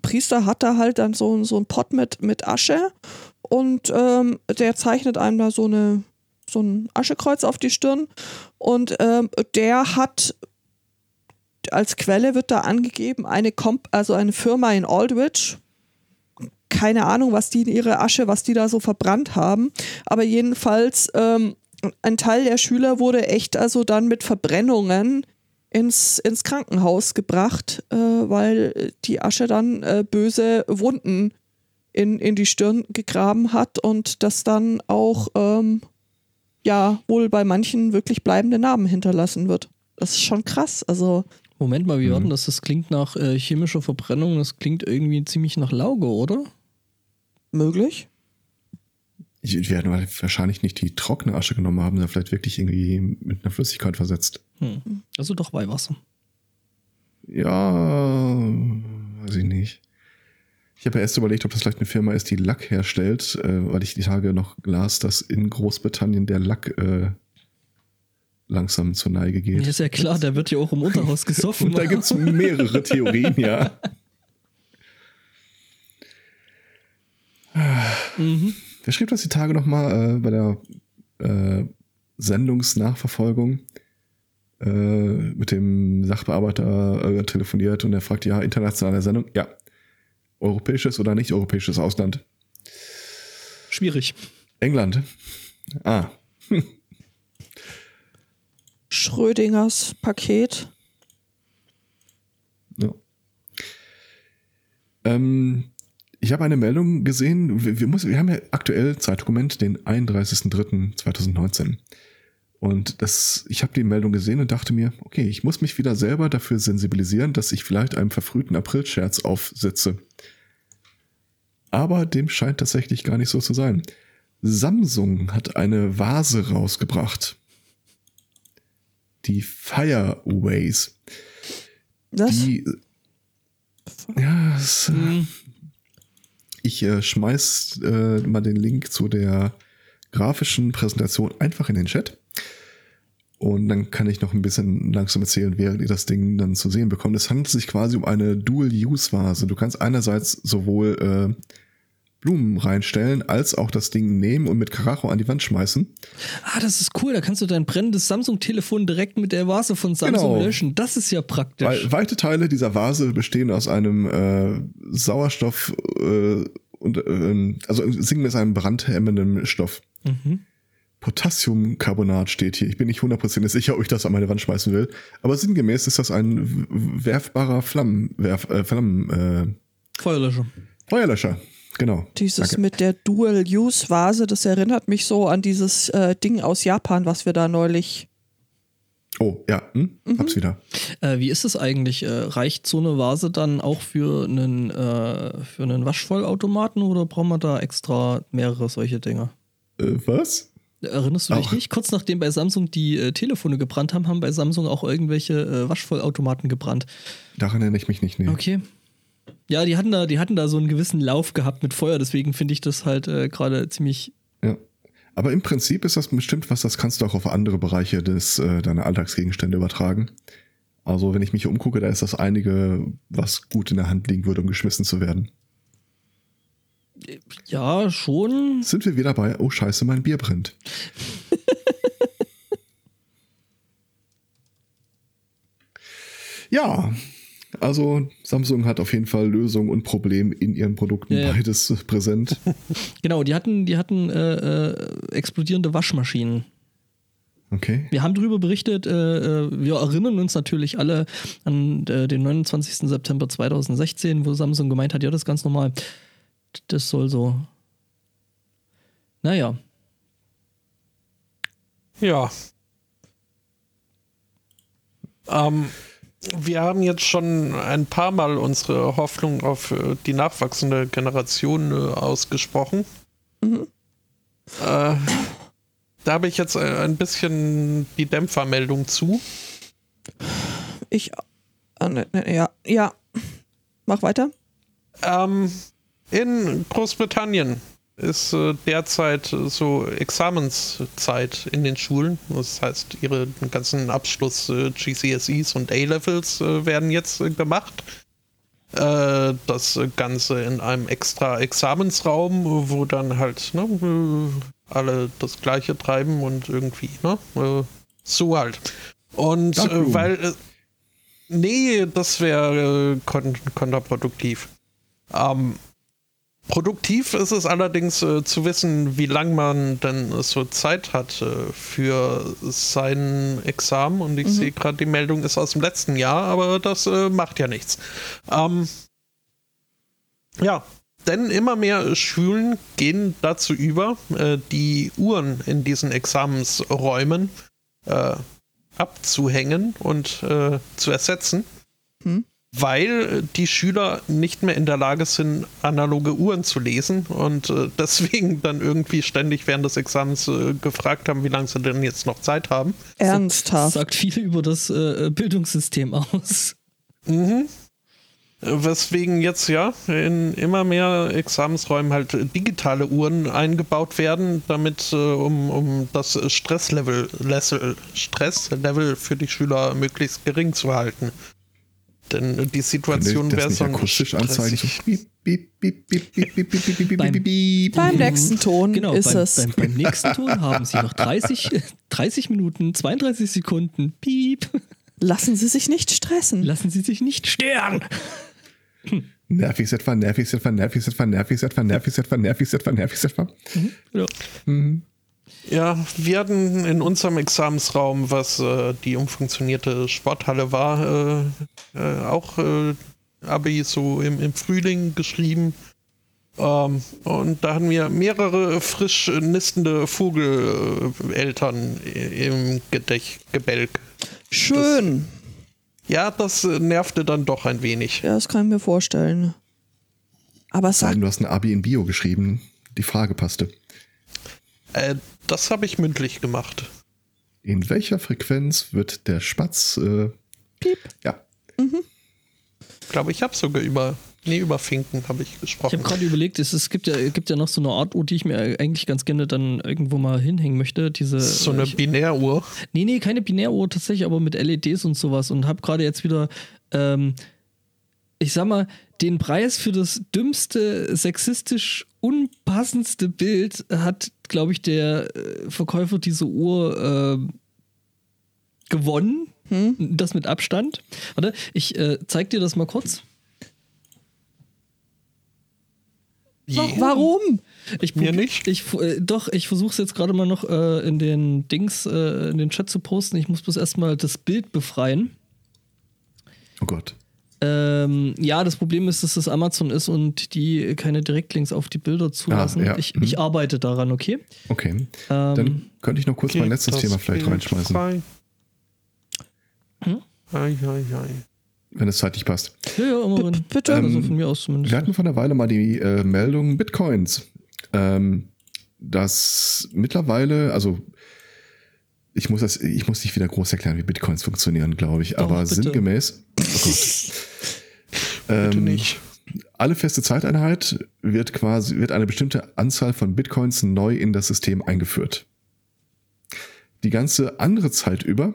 Priester hat da halt dann so, so einen Pott mit, mit Asche und ähm, der zeichnet einem da so eine so ein Aschekreuz auf die Stirn und ähm, der hat als Quelle wird da angegeben eine Comp also eine Firma in Aldrich. Keine Ahnung, was die in ihre Asche, was die da so verbrannt haben, aber jedenfalls ähm, ein Teil der Schüler wurde echt also dann mit Verbrennungen ins, ins Krankenhaus gebracht, äh, weil die Asche dann äh, böse Wunden in, in die Stirn gegraben hat und das dann auch ähm, ja wohl bei manchen wirklich bleibende Narben hinterlassen wird. Das ist schon krass. Also. Moment mal, wie mhm. war denn das? Das klingt nach äh, chemischer Verbrennung, das klingt irgendwie ziemlich nach Lauge, oder? Möglich. Die werden wahrscheinlich nicht die trockene Asche genommen haben, sondern vielleicht wirklich irgendwie mit einer Flüssigkeit versetzt. Hm. Also doch Weihwasser. Ja, weiß ich nicht. Ich habe ja erst überlegt, ob das vielleicht eine Firma ist, die Lack herstellt, äh, weil ich die Tage noch las, dass in Großbritannien der Lack äh, langsam zur Neige geht. Ja, ist ja klar, der wird ja auch im Unterhaus *laughs* gesoffen. Und da gibt es mehrere Theorien, ja. mhm. Wer schrieb das die Tage nochmal äh, bei der äh, Sendungsnachverfolgung? Äh, mit dem Sachbearbeiter äh, telefoniert und er fragt, ja, internationale Sendung? Ja, Europäisches oder nicht europäisches Ausland? Schwierig. England. Ah. *laughs* Schrödingers Paket. Ja. Ähm, ich habe eine Meldung gesehen. Wir, wir, muss, wir haben ja aktuell Zeitdokument, den 31.03.2019. Und das, ich habe die Meldung gesehen und dachte mir, okay, ich muss mich wieder selber dafür sensibilisieren, dass ich vielleicht einem verfrühten April-Scherz aufsitze. Aber dem scheint tatsächlich gar nicht so zu sein. Samsung hat eine Vase rausgebracht. Die Fireways. Was? Die, ja, es, hm. ich äh, schmeiß äh, mal den Link zu der grafischen Präsentation einfach in den Chat. Und dann kann ich noch ein bisschen langsam erzählen, während ihr das Ding dann zu sehen bekommt. Es handelt sich quasi um eine Dual-Use-Vase. Du kannst einerseits sowohl äh, Blumen reinstellen, als auch das Ding nehmen und mit Karacho an die Wand schmeißen. Ah, das ist cool. Da kannst du dein brennendes Samsung-Telefon direkt mit der Vase von Samsung genau. löschen. Das ist ja praktisch. Weil weite Teile dieser Vase bestehen aus einem äh, Sauerstoff äh, und äh, also Singen ist einem brandhemmenden Stoff. Mhm. Potassiumcarbonat steht hier. Ich bin nicht hundertprozentig sicher, ob ich das an meine Wand schmeißen will. Aber sinngemäß ist das ein werfbarer Flammenwerf, äh, Flammen, äh, Feuerlöscher. Feuerlöscher, Genau. Dieses Danke. mit der Dual-Use-Vase, das erinnert mich so an dieses äh, Ding aus Japan, was wir da neulich. Oh, ja, hm? mhm. hab's wieder. Äh, wie ist es eigentlich? Äh, reicht so eine Vase dann auch für einen, äh, für einen Waschvollautomaten oder braucht man da extra mehrere solche Dinge? Äh, was? Erinnerst du dich nicht? Kurz nachdem bei Samsung die äh, Telefone gebrannt haben, haben bei Samsung auch irgendwelche Waschvollautomaten gebrannt. Daran erinnere ich mich nicht. Nee. Okay. Ja, die hatten da, die hatten da so einen gewissen Lauf gehabt mit Feuer, deswegen finde ich das halt äh, gerade ziemlich. Ja. Aber im Prinzip ist das bestimmt was, das kannst du auch auf andere Bereiche des, äh, deiner Alltagsgegenstände übertragen. Also, wenn ich mich umgucke, da ist das einige, was gut in der Hand liegen würde, um geschmissen zu werden. Ja, schon. Sind wir wieder bei, oh Scheiße, mein Bier brennt. *laughs* ja, also Samsung hat auf jeden Fall Lösung und Problem in ihren Produkten ja, ja. beides präsent. *laughs* genau, die hatten, die hatten äh, äh, explodierende Waschmaschinen. Okay. Wir haben darüber berichtet, äh, äh wir erinnern uns natürlich alle an äh, den 29. September 2016, wo Samsung gemeint hat, ja, das ist ganz normal. Das soll so. Naja. Ja. Ähm, wir haben jetzt schon ein paar Mal unsere Hoffnung auf äh, die nachwachsende Generation äh, ausgesprochen. Mhm. Äh, da habe ich jetzt äh, ein bisschen die Dämpfermeldung zu. Ich. Äh, ne, ne, ja, ja. Mach weiter. Ähm, in Großbritannien ist äh, derzeit so Examenszeit in den Schulen. Das heißt, ihre ganzen Abschluss äh, GCSEs und A-Levels äh, werden jetzt äh, gemacht. Äh, das Ganze in einem extra Examensraum, wo dann halt ne, äh, alle das Gleiche treiben und irgendwie, ne? so halt. Und weil. nee, das wäre kon kontraproduktiv. Ähm, Produktiv ist es allerdings äh, zu wissen, wie lange man denn so Zeit hat äh, für sein Examen. Und ich mhm. sehe gerade, die Meldung ist aus dem letzten Jahr, aber das äh, macht ja nichts. Ähm, ja, denn immer mehr Schulen gehen dazu über, äh, die Uhren in diesen Examensräumen äh, abzuhängen und zu ersetzen. Mhm weil die Schüler nicht mehr in der Lage sind, analoge Uhren zu lesen und äh, *laughs* deswegen dann irgendwie ständig während des Examens äh, gefragt haben, wie lange sie denn jetzt noch Zeit haben. Ernsthaft. Das sagt viel über das äh, Bildungssystem aus. Mhm. Weswegen jetzt ja in immer mehr Examensräumen halt digitale Uhren eingebaut werden, damit äh, um, um das Stresslevel, Stresslevel für die Schüler möglichst gering zu halten. Denn die Situation wäre so akustisch anzeigen. beim nächsten Ton genau, ist beim, es. Beim, beim, nächsten Ton haben Sie noch 30, 30 Minuten, 32 Sekunden. Piep. Lassen Sie sich nicht stressen. Lassen Sie sich nicht stören. Nervig etwa, nervig etwa, nervig etwa, nervig etwa, nervig etwa, nervig etwa, nervig etwa. Mhm. Ja. Mhm. Ja, wir hatten in unserem Examensraum, was äh, die umfunktionierte Sporthalle war, äh, äh, auch äh, Abi so im, im Frühling geschrieben. Ähm, und da hatten wir mehrere frisch nistende Vogeleltern im Gedech Gebälk. Schön. Das, ja, das nervte dann doch ein wenig. Ja, das kann ich mir vorstellen. Aber sag, du hast ein Abi in Bio geschrieben. Die Frage passte. Äh, das habe ich mündlich gemacht. In welcher Frequenz wird der Spatz? Äh, Piep. Ja. Mhm. Ich glaube, ich habe sogar über, nee, über Finken habe ich gesprochen. Ich habe gerade überlegt, es, es gibt, ja, gibt ja noch so eine Art Uhr, die ich mir eigentlich ganz gerne dann irgendwo mal hinhängen möchte. Diese, so eine ich, Binäruhr? Nee, nee, keine Binäruhr tatsächlich, aber mit LEDs und sowas. Und habe gerade jetzt wieder, ähm, ich sag mal, den Preis für das dümmste, sexistisch unpassendste Bild hat, glaube ich, der äh, Verkäufer dieser Uhr äh, gewonnen. Hm? Das mit Abstand. Warte, ich äh, zeig dir das mal kurz. Yeah. Warum? Ich mir nicht. Ich, äh, doch, ich versuche es jetzt gerade mal noch äh, in den Dings, äh, in den Chat zu posten. Ich muss bloß erstmal das Bild befreien. Oh Gott. Ähm, ja, das Problem ist, dass das Amazon ist und die keine Direktlinks auf die Bilder zulassen. Ah, ja. ich, ich, mhm. arbeite daran, okay? Okay. Ähm, Dann könnte ich noch kurz mein letztes Thema vielleicht reinschmeißen. Hm? Ei, ei, ei. Wenn es zeitlich passt. Ja, ja, immerhin. Bitte. Ähm, also von mir aus zumindest. Wir hatten vor einer Weile mal die äh, Meldung Bitcoins. Ähm, dass mittlerweile, also ich muss das, ich muss nicht wieder groß erklären, wie Bitcoins funktionieren, glaube ich, aber bitte. sinngemäß. Oh Gott. *laughs* Bitte ähm, nicht. Alle feste Zeiteinheit wird quasi, wird eine bestimmte Anzahl von Bitcoins neu in das System eingeführt. Die ganze andere Zeit über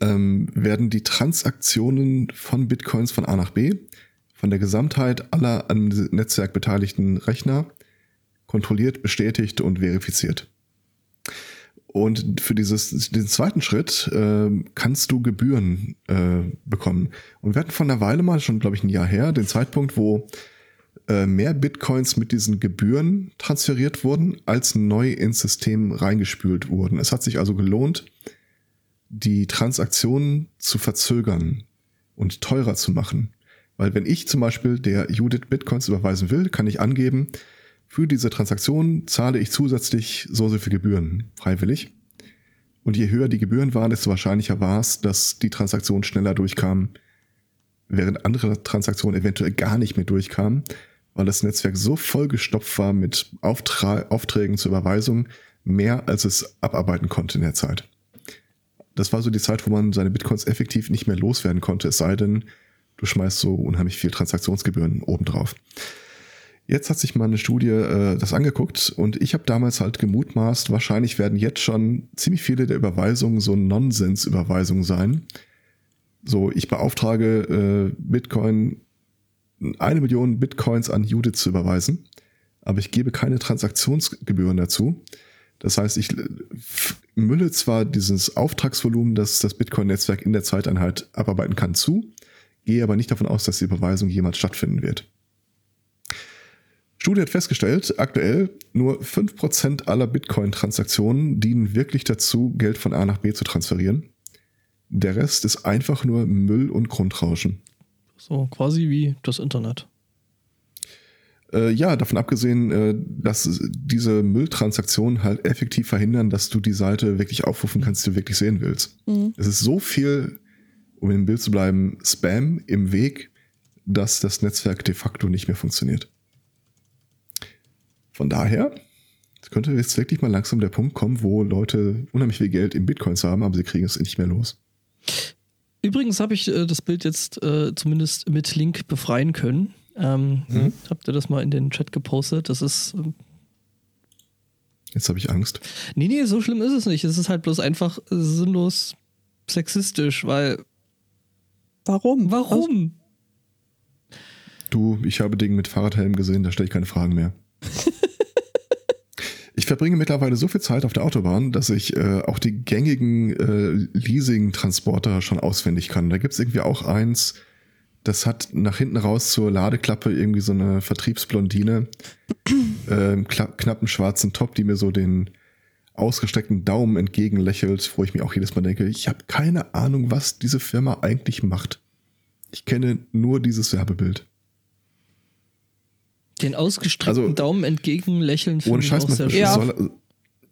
ähm, werden die Transaktionen von Bitcoins von A nach B von der Gesamtheit aller am Netzwerk beteiligten Rechner kontrolliert, bestätigt und verifiziert. Und für dieses, diesen zweiten Schritt äh, kannst du Gebühren äh, bekommen. Und wir hatten von einer Weile mal, schon glaube ich ein Jahr her, den Zeitpunkt, wo äh, mehr Bitcoins mit diesen Gebühren transferiert wurden, als neu ins System reingespült wurden. Es hat sich also gelohnt, die Transaktionen zu verzögern und teurer zu machen. Weil wenn ich zum Beispiel der Judith Bitcoins überweisen will, kann ich angeben, für diese Transaktion zahle ich zusätzlich so so viel Gebühren freiwillig. Und je höher die Gebühren waren, desto wahrscheinlicher war es, dass die Transaktionen schneller durchkamen, während andere Transaktionen eventuell gar nicht mehr durchkamen, weil das Netzwerk so vollgestopft war mit Auftra Aufträgen zur Überweisung, mehr als es abarbeiten konnte in der Zeit. Das war so die Zeit, wo man seine Bitcoins effektiv nicht mehr loswerden konnte, es sei denn, du schmeißt so unheimlich viel Transaktionsgebühren obendrauf. Jetzt hat sich mal eine Studie äh, das angeguckt und ich habe damals halt gemutmaßt, wahrscheinlich werden jetzt schon ziemlich viele der Überweisungen so Nonsens-Überweisungen sein. So, ich beauftrage äh, Bitcoin, eine Million Bitcoins an Judith zu überweisen, aber ich gebe keine Transaktionsgebühren dazu. Das heißt, ich mülle zwar dieses Auftragsvolumen, das das Bitcoin-Netzwerk in der Zeiteinheit abarbeiten kann, zu, gehe aber nicht davon aus, dass die Überweisung jemals stattfinden wird. Studie hat festgestellt, aktuell nur 5% aller Bitcoin-Transaktionen dienen wirklich dazu, Geld von A nach B zu transferieren. Der Rest ist einfach nur Müll und Grundrauschen. So quasi wie das Internet. Äh, ja, davon abgesehen, äh, dass diese Mülltransaktionen halt effektiv verhindern, dass du die Seite wirklich aufrufen kannst, die du wirklich sehen willst. Mhm. Es ist so viel, um im Bild zu bleiben, Spam im Weg, dass das Netzwerk de facto nicht mehr funktioniert. Von daher könnte jetzt wirklich mal langsam der Punkt kommen, wo Leute unheimlich viel Geld in Bitcoins haben, aber sie kriegen es nicht mehr los. Übrigens habe ich äh, das Bild jetzt äh, zumindest mit Link befreien können. Ähm, mhm. Habt ihr das mal in den Chat gepostet? Das ist. Ähm jetzt habe ich Angst. Nee, nee, so schlimm ist es nicht. Es ist halt bloß einfach sinnlos sexistisch, weil. Warum? Warum? Du, ich habe Dinge mit Fahrradhelm gesehen, da stelle ich keine Fragen mehr. *laughs* Ich verbringe mittlerweile so viel Zeit auf der Autobahn, dass ich äh, auch die gängigen äh, Leasing-Transporter schon auswendig kann. Da gibt's irgendwie auch eins, das hat nach hinten raus zur Ladeklappe irgendwie so eine Vertriebsblondine, *clears throat* äh, knappen schwarzen Top, die mir so den ausgestreckten Daumen entgegenlächelt, wo ich mir auch jedes Mal denke, ich habe keine Ahnung, was diese Firma eigentlich macht. Ich kenne nur dieses Werbebild. Den ausgestreckten also, Daumen entgegenlächeln finde ich auch sehr schön. Soll,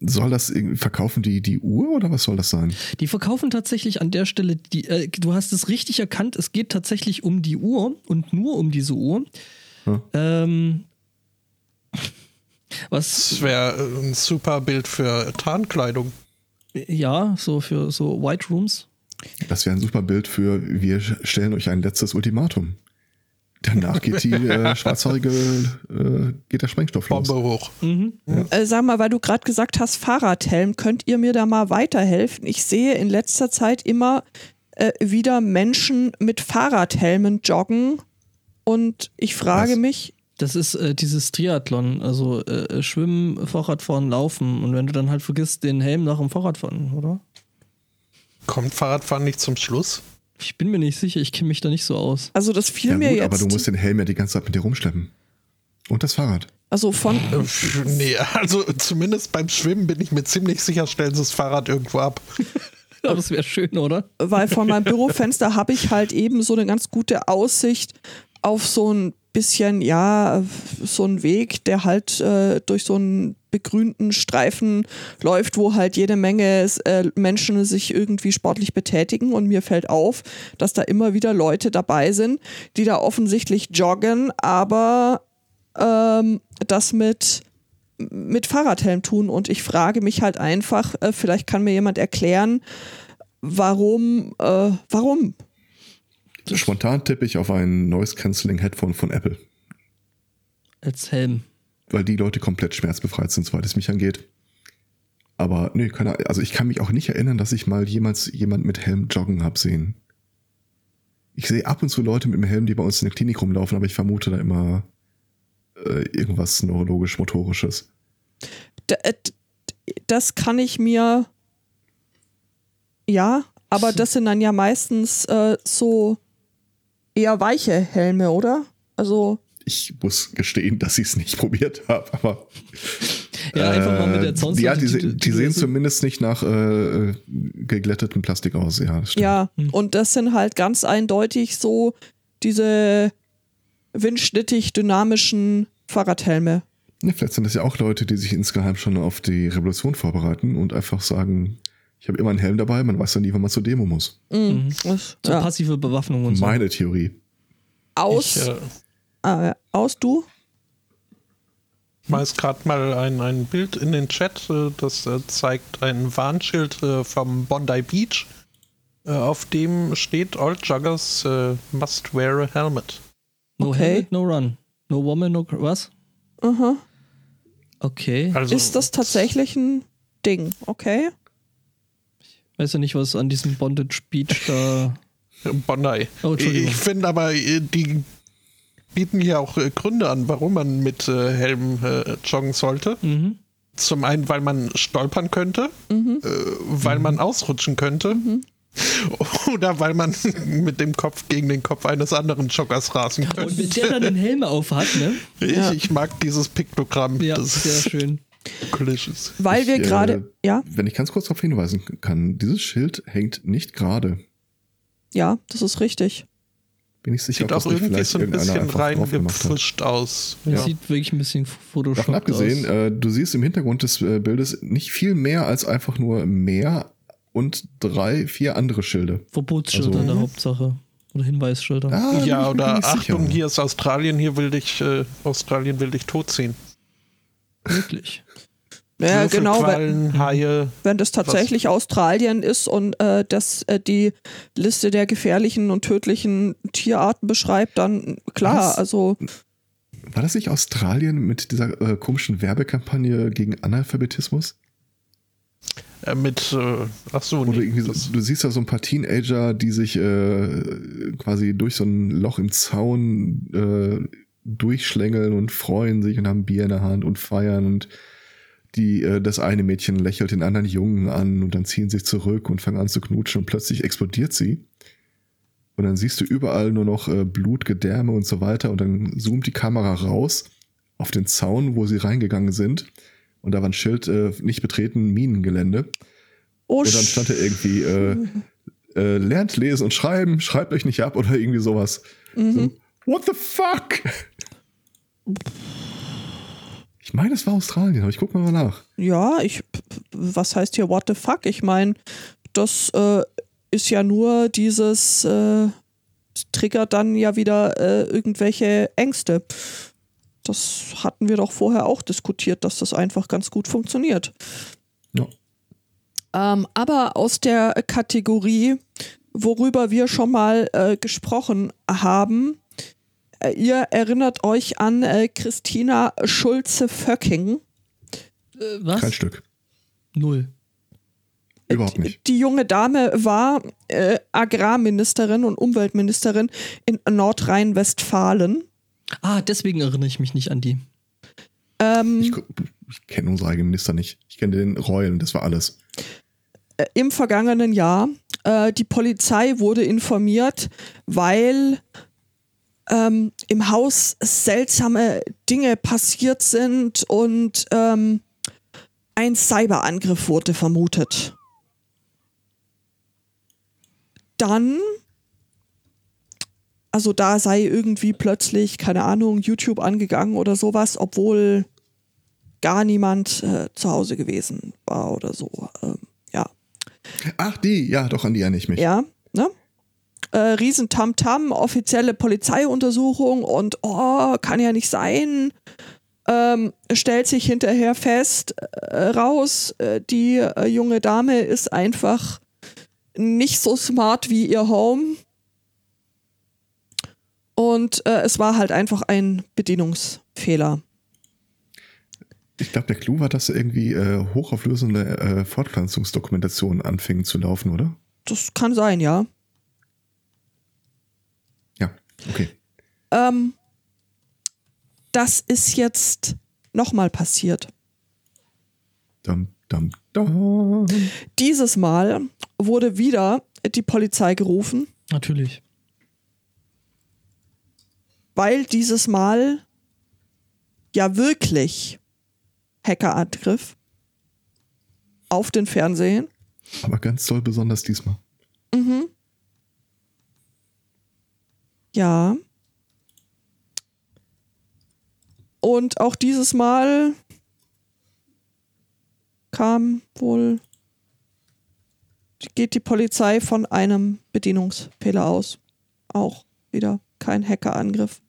soll das irgendwie verkaufen die, die Uhr oder was soll das sein? Die verkaufen tatsächlich an der Stelle, die, äh, du hast es richtig erkannt, es geht tatsächlich um die Uhr und nur um diese Uhr. Hm. Ähm, *laughs* was das wäre ein super Bild für Tarnkleidung. Ja, so für so White Rooms. Das wäre ein super Bild für, wir stellen euch ein letztes Ultimatum. Danach geht die äh, *laughs* schwarzhaarige, äh, geht der Sprengstoff los. Bombe hoch. Mhm. Ja. Äh, sag mal, weil du gerade gesagt hast, Fahrradhelm, könnt ihr mir da mal weiterhelfen? Ich sehe in letzter Zeit immer äh, wieder Menschen mit Fahrradhelmen joggen und ich frage Was? mich. Das ist äh, dieses Triathlon, also äh, Schwimmen, Fahrradfahren, Laufen und wenn du dann halt vergisst, den Helm nach dem Fahrradfahren, oder? Kommt Fahrradfahren nicht zum Schluss? Ich bin mir nicht sicher, ich kenne mich da nicht so aus. Also das fiel ja, mir gut, jetzt. Aber du musst den Helm ja die ganze Zeit mit dir rumschleppen. Und das Fahrrad. Also von. Äh, nee, also zumindest beim Schwimmen bin ich mir ziemlich sicher, stellen sie das Fahrrad irgendwo ab. *laughs* ja, das wäre schön, oder? Weil von meinem Bürofenster habe ich halt eben so eine ganz gute Aussicht auf so ein bisschen, ja, so ein Weg, der halt äh, durch so einen begrünten Streifen läuft, wo halt jede Menge äh, Menschen sich irgendwie sportlich betätigen. Und mir fällt auf, dass da immer wieder Leute dabei sind, die da offensichtlich joggen, aber ähm, das mit mit Fahrradhelm tun und ich frage mich halt einfach, äh, vielleicht kann mir jemand erklären, warum, äh, warum Spontan tippe ich auf ein Noise Cancelling Headphone von Apple. Als Helm. Weil die Leute komplett schmerzbefreit sind, soweit es mich angeht. Aber nee, keine, also ich kann mich auch nicht erinnern, dass ich mal jemals jemand mit Helm joggen habe sehen. Ich sehe ab und zu Leute mit dem Helm, die bei uns in der Klinik rumlaufen, aber ich vermute da immer äh, irgendwas neurologisch-motorisches. Äh, das kann ich mir ja, aber das sind dann ja meistens äh, so eher weiche Helme, oder? Also. Ich muss gestehen, dass ich es nicht *laughs* probiert habe, aber. ja, einfach mal mit der Zaunseite. Ja, die, die, die sehen zumindest nicht nach äh, geglättetem Plastik aus, ja. Ja, hm. und das sind halt ganz eindeutig so diese windschnittig dynamischen Fahrradhelme. Ja, vielleicht sind das ja auch Leute, die sich insgeheim schon auf die Revolution vorbereiten und einfach sagen, Ich habe immer einen Helm dabei, man weiß ja nie, wann man zur Demo muss. Mhm. mhm. Das, ja. passive Bewaffnung und so. Meine Theorie. Aus. Ich, äh, äh, aus du? Ich weiß gerade mal ein, ein Bild in den Chat, äh, das äh, zeigt ein Warnschild äh, vom Bondi Beach, auf dem steht All Joggers must wear a helmet. No okay. helmet, no run. No woman, no was? Aha. Okay. Also, ist das tatsächlich ein Ding? Okay. Ich weiß ja nicht, was an diesem Bondage Beach da. Bondi. Oh, ich finde aber, die bieten hier auch äh, Gründe an, warum man mit äh, Helm äh, joggen sollte. Mhm. Zum einen, weil man stolpern könnte, mhm. äh, weil mhm. man ausrutschen könnte. Mhm. *laughs* Oder weil man *laughs* mit dem Kopf gegen den Kopf eines anderen Joggers rasen könnte. Und mit der dann den Helm auf hat, ne? Ich, ja. ich mag dieses Piktogramm. Ja, das sehr schön. Delicious. Weil wir gerade, äh, ja. Wenn ich ganz kurz darauf hinweisen kann, dieses Schild hängt nicht gerade. Ja, das ist richtig bin ich sicher, Sieht auch irgendwie so ein bisschen reingepfuscht aus. Ja. Sieht wirklich ein bisschen Photoshop Davon abgesehen, äh, du siehst im Hintergrund des äh, Bildes nicht viel mehr als einfach nur Meer und drei, vier andere Schilde. Verbotsschilder also, in der Hauptsache. Oder Hinweisschilder. Ah, ja, oder Achtung, sicher. hier ist Australien, hier will dich, äh, Australien will dich totziehen. Wirklich. Ja, genau. Wenn, Haie, wenn das tatsächlich was? Australien ist und äh, das äh, die Liste der gefährlichen und tödlichen Tierarten beschreibt, dann klar, was? also. War das nicht Australien mit dieser äh, komischen Werbekampagne gegen Analphabetismus? Äh, mit, äh, ach so, nee, so, du siehst da so ein paar Teenager, die sich äh, quasi durch so ein Loch im Zaun äh, durchschlängeln und freuen sich und haben Bier in der Hand und feiern und die, äh, das eine Mädchen lächelt den anderen Jungen an und dann ziehen sich zurück und fangen an zu knutschen und plötzlich explodiert sie. Und dann siehst du überall nur noch äh, Blut, Gedärme und so weiter und dann zoomt die Kamera raus auf den Zaun, wo sie reingegangen sind. Und da war ein Schild, äh, nicht betreten, Minengelände. Oh, und dann stand da irgendwie, äh, äh, lernt lesen und schreiben, schreibt euch nicht ab oder irgendwie sowas. Mhm. So, What the fuck? Ich meine, es war Australien, aber ich gucke mal nach. Ja, ich, was heißt hier what the fuck? Ich meine, das äh, ist ja nur dieses, äh, triggert dann ja wieder äh, irgendwelche Ängste. Das hatten wir doch vorher auch diskutiert, dass das einfach ganz gut funktioniert. Ja. Ähm, aber aus der Kategorie, worüber wir schon mal äh, gesprochen haben, ihr erinnert euch an äh, Christina Schulze-Vöcking. Äh, was? Kein Stück. Null. Überhaupt nicht. Die junge Dame war äh, Agrarministerin und Umweltministerin in Nordrhein-Westfalen. Ah, deswegen erinnere ich mich nicht an die. Ähm, ich, ich kenne unsere eigenen Minister nicht. Ich kenne den Royal, das war alles. Äh, Im vergangenen Jahr. Äh, die Polizei wurde informiert, weil ähm, im Haus seltsame Dinge passiert sind und ähm, ein Cyberangriff wurde vermutet. Dann, also da sei irgendwie plötzlich, keine Ahnung, YouTube angegangen oder sowas, obwohl gar niemand äh, zu Hause gewesen war oder so. Ähm, ja. Ach, die, ja, doch, an die erinnere ich mich. Ja, ne? Äh, riesen Tamtam, offizielle Polizeiuntersuchung und oh, kann ja nicht sein. Ähm, stellt sich hinterher fest, äh, raus, äh, die äh, junge Dame ist einfach nicht so smart wie ihr Home. Und äh, es war halt einfach ein Bedienungsfehler. Ich glaube, der Clou war, dass irgendwie äh, hochauflösende äh, Fortpflanzungsdokumentationen anfingen zu laufen, oder? Das kann sein, ja. Okay. Ähm, das ist jetzt nochmal passiert. Dum, dum, dum. Dieses Mal wurde wieder die Polizei gerufen. Natürlich. Weil dieses Mal ja wirklich Hackerangriff auf den Fernsehen. Aber ganz toll besonders diesmal. Mhm. Ja. Und auch dieses Mal kam wohl geht die Polizei von einem Bedienungsfehler aus. Auch wieder kein Hackerangriff.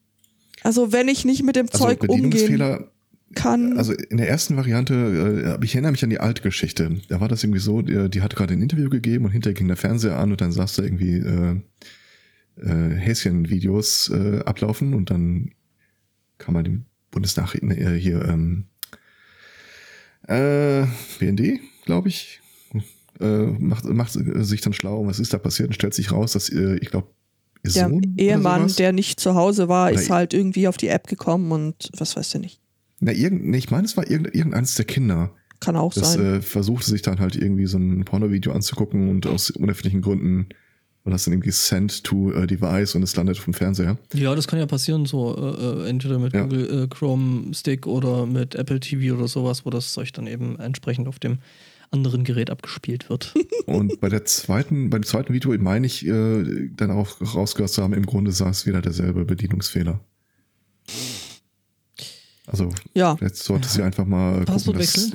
Also wenn ich nicht mit dem also Zeug umgehen kann. Also in der ersten Variante, äh, ich erinnere mich an die alte Geschichte. Da war das irgendwie so, die, die hat gerade ein Interview gegeben und hinterher ging der Fernseher an und dann saß da irgendwie äh, Häschen-Videos äh, ablaufen und dann kann man den Bundesnachrichten äh, hier ähm, äh, BND, glaube ich, äh, macht, macht sich dann schlau, was ist da passiert und stellt sich raus, dass äh, ich glaube der Ehemann, der nicht zu Hause war, oder ist halt irgendwie auf die App gekommen und was weiß du nicht. Na, irgend, ich meine, es war irgend, irgendeines der Kinder. Kann auch das, sein. Äh, versuchte sich dann halt irgendwie so ein Porno-Video anzugucken und aus unerfindlichen Gründen war das dann irgendwie sent to a device und es landet vom Fernseher. Ja, das kann ja passieren, so äh, äh entweder mit ja. Google äh, Chrome Stick oder mit Apple TV oder sowas, wo das Zeug dann eben entsprechend auf dem anderen Gerät abgespielt wird. *laughs* Und bei der zweiten, beim zweiten Video meine ich äh, dann auch rausgehört zu haben, im Grunde saß wieder derselbe Bedienungsfehler. Also ja. jetzt sollte sie einfach mal gucken, dass die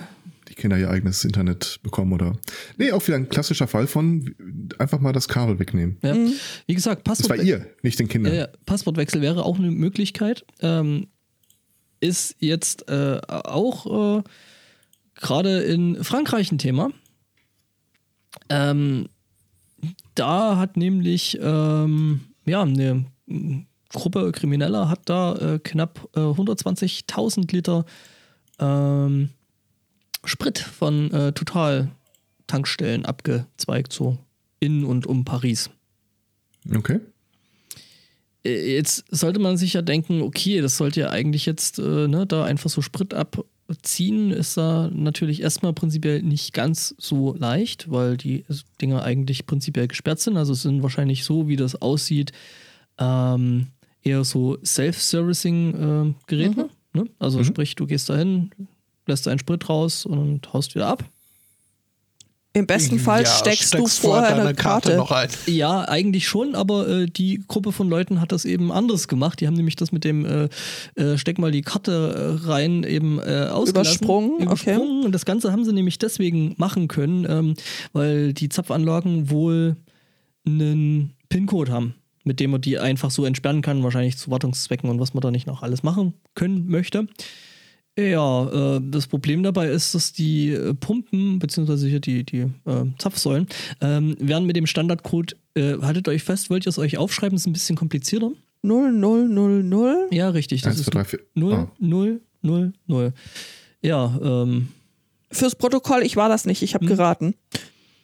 Kinder ihr eigenes Internet bekommen oder. Nee, auch wieder ein klassischer Fall von einfach mal das Kabel wegnehmen. Ja. Mhm. Wie gesagt, Passwort. Das war ihr, nicht den Kindern. Ja, Passwortwechsel wäre auch eine Möglichkeit. Ähm, ist jetzt äh, auch äh, gerade in Frankreich ein Thema. Ähm, da hat nämlich ähm, ja, eine Gruppe Krimineller hat da äh, knapp äh, 120.000 Liter ähm, Sprit von äh, Total-Tankstellen abgezweigt, so in und um Paris. Okay. Äh, jetzt sollte man sich ja denken, okay, das sollte ja eigentlich jetzt äh, ne, da einfach so Sprit abziehen, ist da natürlich erstmal prinzipiell nicht ganz so leicht, weil die Dinger eigentlich prinzipiell gesperrt sind. Also es sind wahrscheinlich so, wie das aussieht, ähm, eher so Self-Servicing-Geräte. Äh, mhm. ne? Also mhm. sprich, du gehst dahin, lässt deinen Sprit raus und haust wieder ab. Im besten Fall ja, steckst du vorher deine Karte. Karte. noch ein. Ja, eigentlich schon, aber äh, die Gruppe von Leuten hat das eben anders gemacht. Die haben nämlich das mit dem äh, äh, Steck mal die Karte äh, rein eben äh, Übersprungen. Übersprungen. Okay. Und das Ganze haben sie nämlich deswegen machen können, ähm, weil die Zapfanlagen wohl einen PIN-Code haben mit dem man die einfach so entsperren kann, wahrscheinlich zu Wartungszwecken und was man da nicht noch alles machen können möchte. Ja, äh, das Problem dabei ist, dass die äh, Pumpen, beziehungsweise hier die, die äh, Zapfsäulen, ähm, werden mit dem Standardcode, äh, haltet euch fest, wollt ihr es euch aufschreiben, ist ein bisschen komplizierter. 0, 0, 0, 0. Ja, richtig. Das 1, 2, 3, 4. 0, 0, 0, 0. Ja, ähm. Fürs Protokoll, ich war das nicht, ich habe hm. geraten.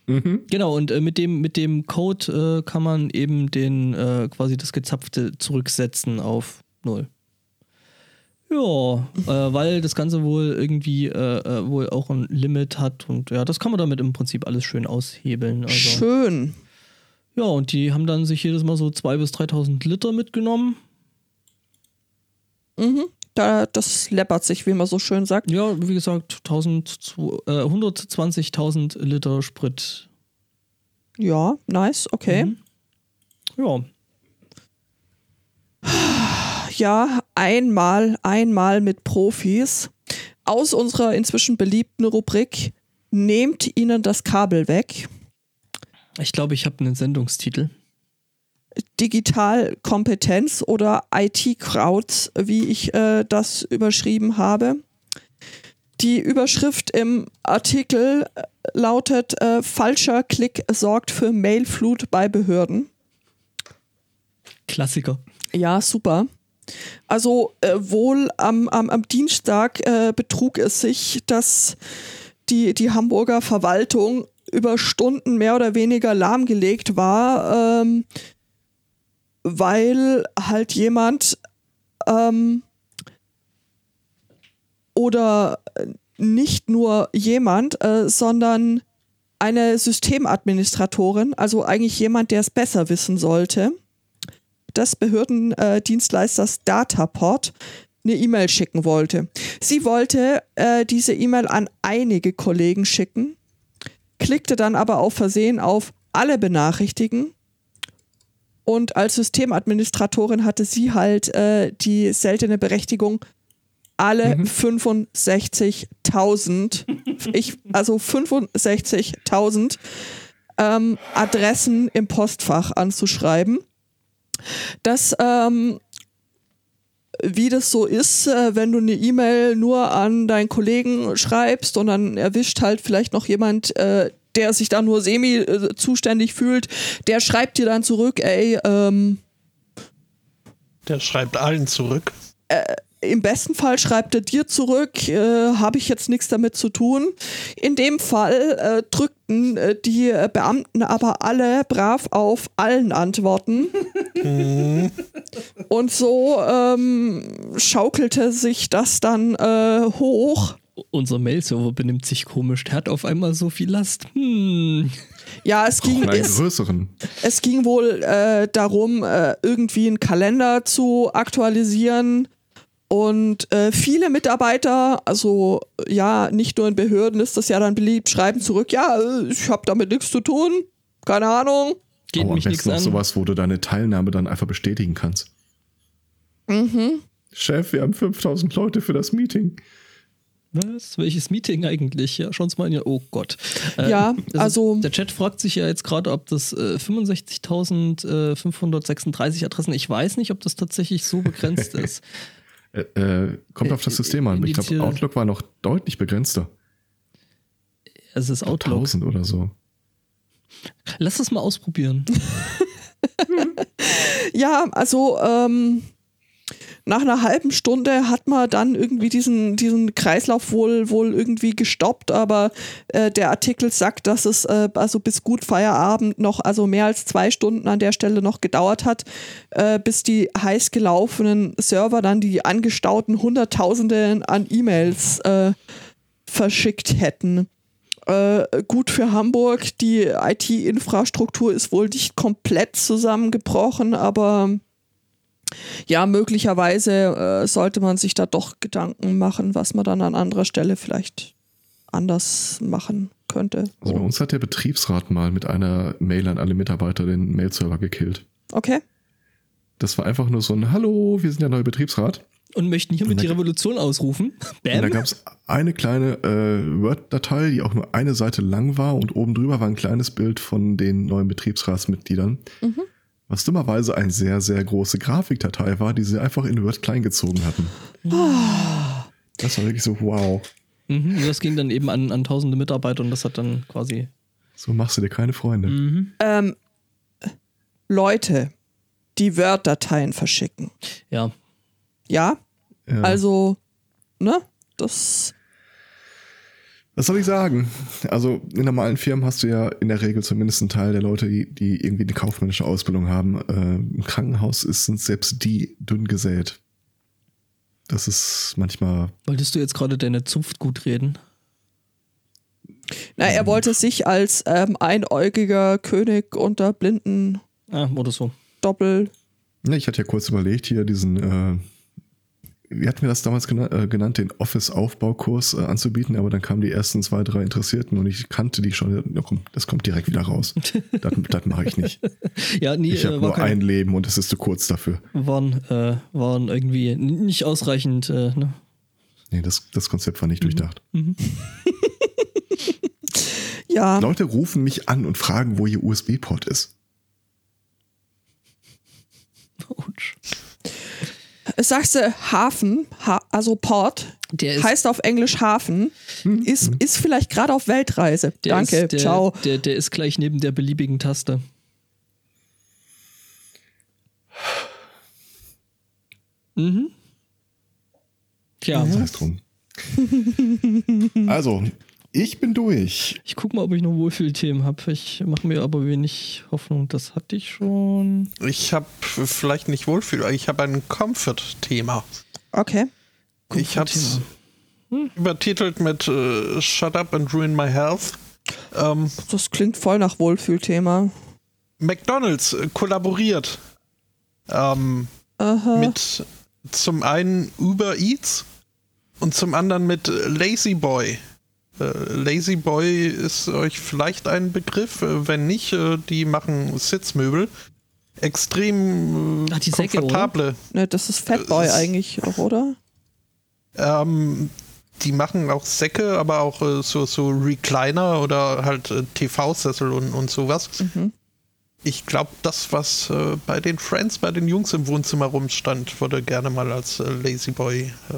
Mhm. Genau, und äh, mit, dem, mit dem Code äh, kann man eben den äh, quasi das Gezapfte zurücksetzen auf 0. Ja, äh, weil das Ganze wohl irgendwie äh, äh, wohl auch ein Limit hat und ja, das kann man damit im Prinzip alles schön aushebeln. Also. Schön. Ja, und die haben dann sich jedes Mal so 2.000 bis 3.000 Liter mitgenommen. Mhm. Da, das läppert sich, wie man so schön sagt. Ja, wie gesagt, 1000, äh, 120.000 Liter Sprit. Ja, nice, okay. Mhm. Ja. Ja, einmal, einmal mit Profis. Aus unserer inzwischen beliebten Rubrik Nehmt ihnen das Kabel weg. Ich glaube, ich habe einen Sendungstitel. Digitalkompetenz oder IT-Crowds, wie ich äh, das überschrieben habe. Die Überschrift im Artikel äh, lautet: äh, Falscher Klick sorgt für Mailflut bei Behörden. Klassiker. Ja, super. Also äh, wohl am, am, am Dienstag äh, betrug es sich, dass die, die Hamburger Verwaltung über Stunden mehr oder weniger lahmgelegt war, ähm, weil halt jemand ähm, oder nicht nur jemand, äh, sondern eine Systemadministratorin, also eigentlich jemand, der es besser wissen sollte, des Behördendienstleisters Dataport eine E-Mail schicken wollte. Sie wollte äh, diese E-Mail an einige Kollegen schicken, klickte dann aber auf Versehen auf alle benachrichtigen und als Systemadministratorin hatte sie halt äh, die seltene Berechtigung, alle mhm. 65.000, ich, also 65.000 ähm, Adressen im Postfach anzuschreiben. Das ähm, wie das so ist, äh, wenn du eine E-Mail nur an deinen Kollegen schreibst und dann erwischt halt vielleicht noch jemand, äh, der sich da nur semi äh, zuständig fühlt, der schreibt dir dann zurück, ey, ähm, der schreibt allen zurück. Äh, im besten Fall schreibt er dir zurück, äh, habe ich jetzt nichts damit zu tun. In dem Fall äh, drückten äh, die Beamten aber alle brav auf allen Antworten. Mhm. Und so ähm, schaukelte sich das dann äh, hoch. Unser Mail-Server benimmt sich komisch. Der hat auf einmal so viel Last. Hm. Ja, es ging, es, es, ging wohl äh, darum, äh, irgendwie einen Kalender zu aktualisieren und äh, viele Mitarbeiter, also ja, nicht nur in Behörden ist das ja dann beliebt, schreiben zurück, ja, äh, ich habe damit nichts zu tun, keine Ahnung. Geht oh, mich am besten noch sowas, wo du deine Teilnahme dann einfach bestätigen kannst. Mhm. Chef, wir haben 5000 Leute für das Meeting. Was? Welches Meeting eigentlich? Ja, schauen Sie mal in Oh Gott. Äh, ja, also, also, Der Chat fragt sich ja jetzt gerade, ob das äh, 65.536 Adressen, ich weiß nicht, ob das tatsächlich so begrenzt *laughs* ist. Äh, äh, kommt auf das System an. Ich glaube, Outlook war noch deutlich begrenzter. Es ist Outlook. 1000 oder so. Lass das mal ausprobieren. *laughs* ja, also ähm, nach einer halben Stunde hat man dann irgendwie diesen, diesen Kreislauf wohl, wohl irgendwie gestoppt, aber äh, der Artikel sagt, dass es äh, also bis gut Feierabend noch, also mehr als zwei Stunden an der Stelle noch gedauert hat, äh, bis die heiß gelaufenen Server dann die angestauten Hunderttausende an E-Mails äh, verschickt hätten. Äh, gut für Hamburg, die IT-Infrastruktur ist wohl nicht komplett zusammengebrochen, aber ja, möglicherweise äh, sollte man sich da doch Gedanken machen, was man dann an anderer Stelle vielleicht anders machen könnte. Also bei uns hat der Betriebsrat mal mit einer Mail an alle Mitarbeiter den Mail-Server gekillt. Okay. Das war einfach nur so ein Hallo, wir sind der neue Betriebsrat. Und möchten hiermit die Revolution ausrufen. *laughs* Bam. Und da gab es eine kleine äh, Word-Datei, die auch nur eine Seite lang war und oben drüber war ein kleines Bild von den neuen Betriebsratsmitgliedern. Mhm was dummerweise eine sehr, sehr große Grafikdatei war, die sie einfach in Word klein gezogen hatten. Das war wirklich so, wow. Mhm, das ging dann eben an, an tausende Mitarbeiter und das hat dann quasi. So machst du dir keine Freunde. Mhm. Ähm, Leute, die Word-Dateien verschicken. Ja. ja. Ja? Also, ne? Das was soll ich sagen? Also in normalen Firmen hast du ja in der Regel zumindest einen Teil der Leute, die, die irgendwie eine kaufmännische Ausbildung haben. Äh, Im Krankenhaus ist, sind selbst die dünn gesät. Das ist manchmal. Wolltest du jetzt gerade deine Zunft gut reden? Na, er wollte sich als ähm, einäugiger König unter Blinden. Ah, oder so. Doppel. Ja, ich hatte ja kurz überlegt, hier diesen äh, wie hatten wir das damals äh, genannt, den Office-Aufbaukurs äh, anzubieten, aber dann kamen die ersten zwei, drei Interessierten und ich kannte die schon. Ja, komm, das kommt direkt wieder raus. *laughs* das das mache ich nicht. ja, nie, ich habe äh, nur kein, ein Leben und es ist zu kurz dafür. Waren, äh, waren irgendwie nicht ausreichend. Äh, ne? Nee, das, das Konzept war nicht mhm. durchdacht. Mhm. *laughs* ja. Leute rufen mich an und fragen, wo ihr USB-Port ist. Ouch sagst du Hafen, ha also Port, der heißt auf Englisch Hafen, hm. ist, ist vielleicht gerade auf Weltreise. Danke, ist, der, ciao. Der, der ist gleich neben der beliebigen Taste. Mhm. Tja. Das heißt drum. *laughs* also, ich bin durch. Ich guck mal, ob ich noch Wohlfühlthemen habe. Ich mache mir aber wenig Hoffnung. Das hatte ich schon. Ich habe vielleicht nicht Wohlfühl, aber ich habe ein Comfort-Thema. Okay. ich habe es hm. übertitelt mit uh, Shut Up and Ruin My Health. Ähm, das klingt voll nach Wohlfühlthema. McDonald's äh, kollaboriert ähm, mit zum einen Uber Eats und zum anderen mit Lazy Boy. Äh, Lazy Boy ist euch vielleicht ein Begriff. Äh, wenn nicht, äh, die machen Sitzmöbel. Extrem Ach, die komfortable. Säcke, ne, das ist Fatboy äh, eigentlich auch, oder? Ähm, die machen auch Säcke, aber auch äh, so, so Recliner oder halt äh, TV-Sessel und, und sowas. Mhm. Ich glaube, das, was äh, bei den Friends, bei den Jungs im Wohnzimmer rumstand, wurde gerne mal als äh, Lazy Boy äh,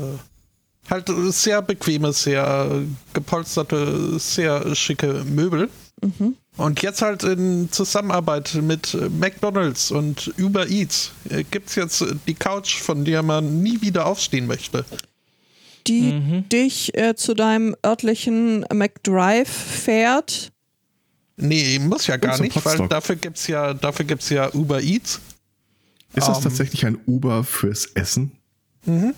halt sehr bequeme, sehr gepolsterte, sehr schicke Möbel. Mhm. Und jetzt halt in Zusammenarbeit mit McDonalds und Uber Eats äh, gibt es jetzt die Couch, von der man nie wieder aufstehen möchte. Die mhm. dich äh, zu deinem örtlichen McDrive fährt. Nee, muss ja gar nicht, Potstock. weil dafür gibt es ja, ja Uber Eats. Ist das um, ähm. tatsächlich ein Uber fürs Essen? Mhm.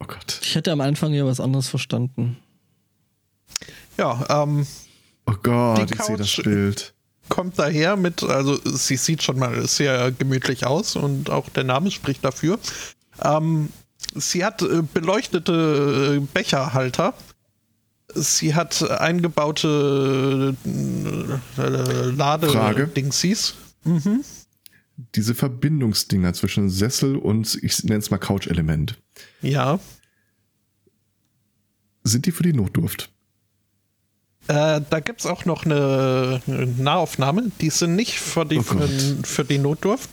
Oh Gott. Ich hätte am Anfang ja was anderes verstanden. Ja, ähm, Oh Gott, ich sehe das Bild. Kommt daher mit, also sie sieht schon mal sehr gemütlich aus und auch der Name spricht dafür. Ähm, sie hat äh, beleuchtete äh, Becherhalter. Sie hat eingebaute äh, Ladedingsies. Mhm. Diese Verbindungsdinger zwischen Sessel und ich nenne es mal Couch-Element. Ja. Sind die für die Notdurft? Äh, da gibt es auch noch eine, Nahaufnahme. Die sind nicht für die, oh für, für, die Notdurft.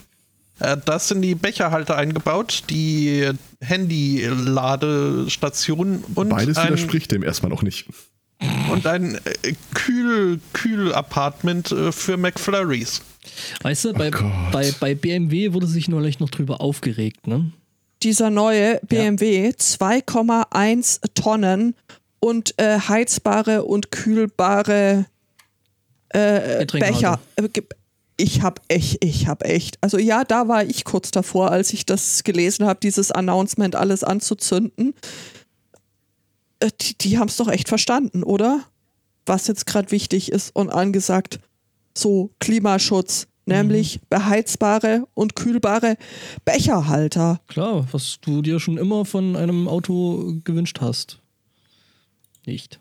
Äh, da sind die Becherhalter eingebaut, die Handy-Ladestationen und. Beides ein, widerspricht dem erstmal noch nicht. Und ein äh, Kühl, Kühl-Apartment äh, für McFlurries. Weißt du, bei, oh bei, bei BMW wurde sich neulich noch drüber aufgeregt, ne? Dieser neue BMW, ja. 2,1 Tonnen und äh, heizbare und kühlbare äh, Becher. Äh, ich habe echt, ich habe echt. Also ja, da war ich kurz davor, als ich das gelesen habe, dieses Announcement alles anzuzünden. Äh, die, die haben es doch echt verstanden, oder? Was jetzt gerade wichtig ist und angesagt. So, Klimaschutz, nämlich mhm. beheizbare und kühlbare Becherhalter. Klar, was du dir schon immer von einem Auto gewünscht hast nicht.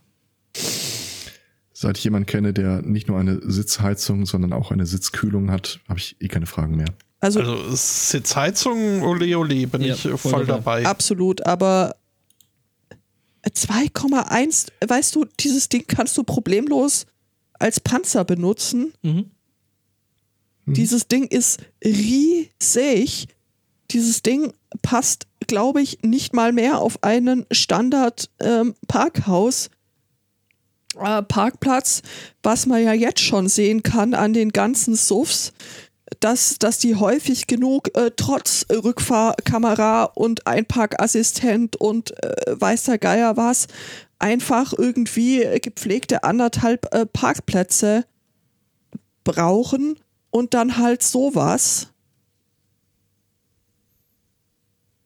Seit ich jemanden kenne, der nicht nur eine Sitzheizung, sondern auch eine Sitzkühlung hat, habe ich eh keine Fragen mehr. Also, also Sitzheizung, ole ole, bin ja, ich voll, voll dabei. Absolut, aber 2,1, weißt du, dieses Ding kannst du problemlos als Panzer benutzen. Mhm. Mhm. Dieses Ding ist riesig. Dieses Ding passt glaube ich, nicht mal mehr auf einen Standard-Parkhaus. Ähm, äh, Parkplatz, was man ja jetzt schon sehen kann an den ganzen Suffs, dass, dass die häufig genug äh, trotz Rückfahrkamera und Einparkassistent und äh, weiß der Geier was, einfach irgendwie gepflegte anderthalb äh, Parkplätze brauchen und dann halt sowas.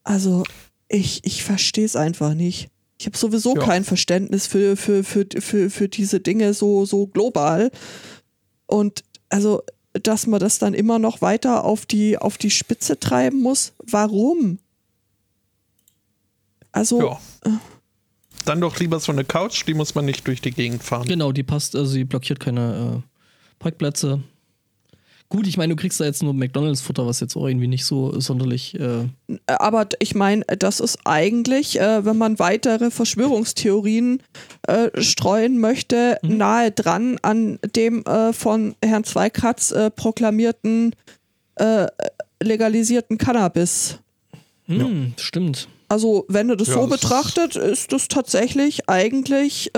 Also, ich, ich verstehe es einfach nicht. Ich habe sowieso ja. kein Verständnis für, für, für, für, für diese Dinge so, so global. Und also, dass man das dann immer noch weiter auf die, auf die Spitze treiben muss, warum? Also. Ja. Äh, dann doch lieber so eine Couch, die muss man nicht durch die Gegend fahren. Genau, die passt, also sie blockiert keine äh, Parkplätze. Gut, ich meine, du kriegst da jetzt nur McDonalds-Futter, was jetzt auch irgendwie nicht so sonderlich. Äh Aber ich meine, das ist eigentlich, äh, wenn man weitere Verschwörungstheorien äh, streuen möchte, mhm. nahe dran an dem äh, von Herrn Zweikatz äh, proklamierten äh, legalisierten Cannabis. Mhm, ja. Stimmt. Also, wenn du das ja, so das betrachtet, ist das tatsächlich eigentlich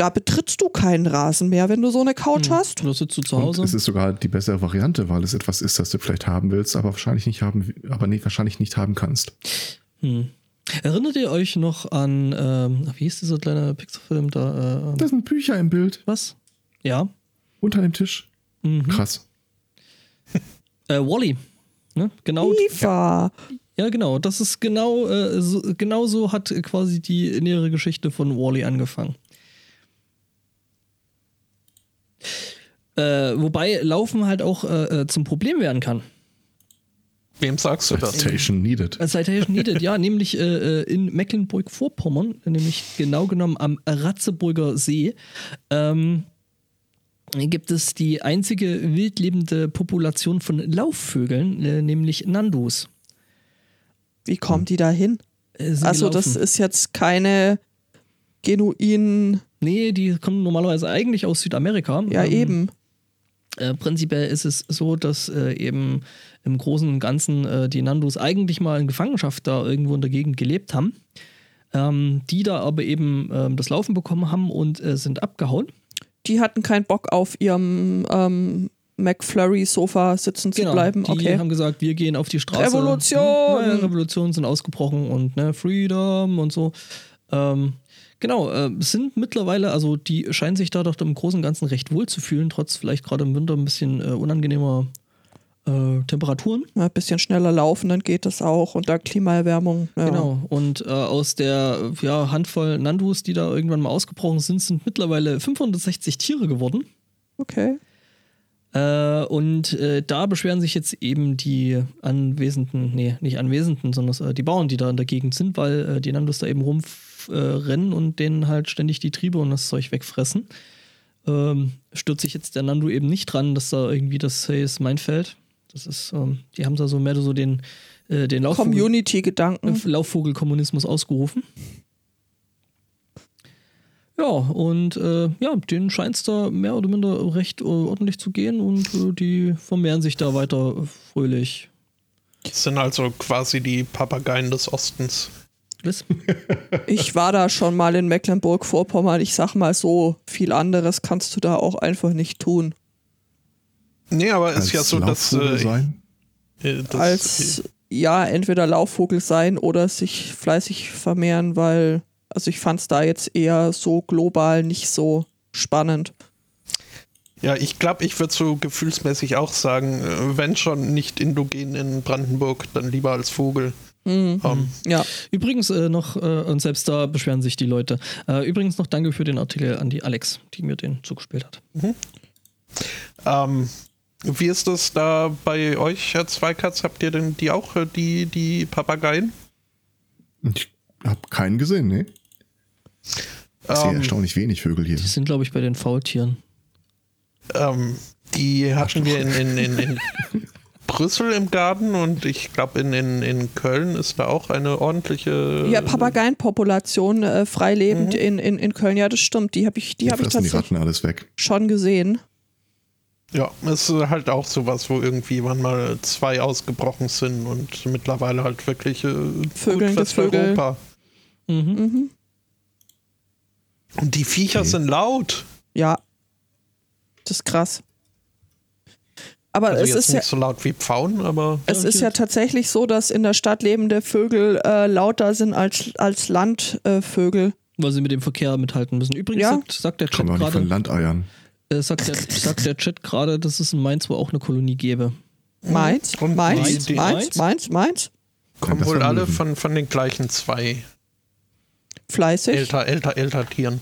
da betrittst du keinen Rasen mehr, wenn du so eine Couch hm. hast. Oder sitzt du zu Hause? Und es ist sogar die bessere Variante, weil es etwas ist, das du vielleicht haben willst, aber wahrscheinlich nicht haben, aber nee, wahrscheinlich nicht haben kannst. Hm. Erinnert ihr euch noch an, ähm, wie hieß dieser kleine Pixelfilm da? Äh, da sind Bücher im Bild. Was? Ja. Unter dem Tisch. Mhm. Krass. *laughs* äh, Wally. Ne? Genau. Eva. Ja, genau. Das ist genau, äh, so, genau so hat quasi die nähere Geschichte von Wally angefangen. Äh, wobei Laufen halt auch äh, äh, zum Problem werden kann. Wem sagst du das? Citation needed. Äh, Citation needed, ja, *laughs* nämlich äh, äh, in Mecklenburg-Vorpommern, nämlich genau genommen am Ratzeburger See, ähm, gibt es die einzige wildlebende Population von Laufvögeln, äh, nämlich Nandus. Wie kommt die da hin? Also, das ist jetzt keine genuin. Nee, die kommen normalerweise eigentlich aus Südamerika. Ja, ähm, eben. Äh, prinzipiell ist es so, dass äh, eben im Großen und Ganzen äh, die Nandus eigentlich mal in Gefangenschaft da irgendwo in der Gegend gelebt haben. Ähm, die da aber eben ähm, das Laufen bekommen haben und äh, sind abgehauen. Die hatten keinen Bock auf ihrem ähm, McFlurry-Sofa sitzen genau, zu bleiben. Die okay. haben gesagt, wir gehen auf die Straße. Revolution! Ja, Revolutionen sind ausgebrochen und ne, Freedom und so. Ähm, genau, äh, sind mittlerweile, also die scheinen sich da doch im Großen und Ganzen recht wohl zu fühlen, trotz vielleicht gerade im Winter ein bisschen äh, unangenehmer äh, Temperaturen. Ja, ein bisschen schneller laufen, dann geht das auch unter Klimaerwärmung. Ja. Genau. Und äh, aus der ja, Handvoll Nandus, die da irgendwann mal ausgebrochen sind, sind mittlerweile 560 Tiere geworden. Okay. Äh, und äh, da beschweren sich jetzt eben die Anwesenden, nee, nicht Anwesenden, sondern äh, die Bauern, die da in der Gegend sind, weil äh, die Nandus da eben rumrennen und denen halt ständig die Triebe und das Zeug wegfressen. Ähm, stört sich jetzt der Nandu eben nicht dran, dass da irgendwie das hey, ist mein Feld. Das ist, ähm, die haben da so mehr so den, äh, den Laufvogel, Community-Gedanken. Laufvogelkommunismus ausgerufen. Ja, und äh, ja, denen scheint es da mehr oder minder recht äh, ordentlich zu gehen und äh, die vermehren sich da weiter fröhlich. Das sind also quasi die Papageien des Ostens. Was? *laughs* Ich war da schon mal in Mecklenburg-Vorpommern. Ich sag mal so, viel anderes kannst du da auch einfach nicht tun. Nee, aber ist ja so, dass. Äh, sein? Äh, das, als ja, entweder Laufvogel sein oder sich fleißig vermehren, weil, also ich fand es da jetzt eher so global nicht so spannend. Ja, ich glaube, ich würde so gefühlsmäßig auch sagen, äh, wenn schon nicht indogen in Brandenburg, dann lieber als Vogel. Mhm. Um. Ja. Übrigens äh, noch, äh, und selbst da beschweren sich die Leute. Äh, übrigens noch danke für den Artikel an die Alex, die mir den zugespielt hat. Mhm. Ähm, wie ist das da bei euch, Herr Zweikatz? Habt ihr denn die auch, äh, die, die Papageien? Ich habe keinen gesehen, ne? Ich sehe ähm, erstaunlich wenig Vögel hier. Die sind, glaube ich, bei den Faultieren. Ähm, die hatten wir in, in, in, in *laughs* Brüssel im Garten und ich glaube in, in, in Köln ist da auch eine ordentliche. Ja, Papageienpopulation äh, freilebend mhm. in, in, in Köln, ja, das stimmt. Die habe ich, die, die hab ich tatsächlich die Ratten alles weg. schon gesehen. Ja, es ist halt auch sowas, wo irgendwie wann mal zwei ausgebrochen sind und mittlerweile halt wirklich äh, Vögel gut für Europa. Mhm. Mhm. Und die Viecher okay. sind laut. Ja. Das ist krass. Aber also es ist nicht ja so laut wie Pfauen, aber. Es ist ja tatsächlich so, dass in der Stadt lebende Vögel äh, lauter sind als, als Landvögel. Äh, Weil sie mit dem Verkehr mithalten müssen. Übrigens ja. sagt, sagt der Chat gerade. von Landeiern. Äh, sagt, der, sagt der Chat gerade, dass es in Mainz wohl auch eine Kolonie gäbe. Mainz? Und Mainz? Mainz? Mainz? Mainz? Mainz? Kommen wohl alle von, von den gleichen zwei. Fleißig? Älter, älter, älter Tieren.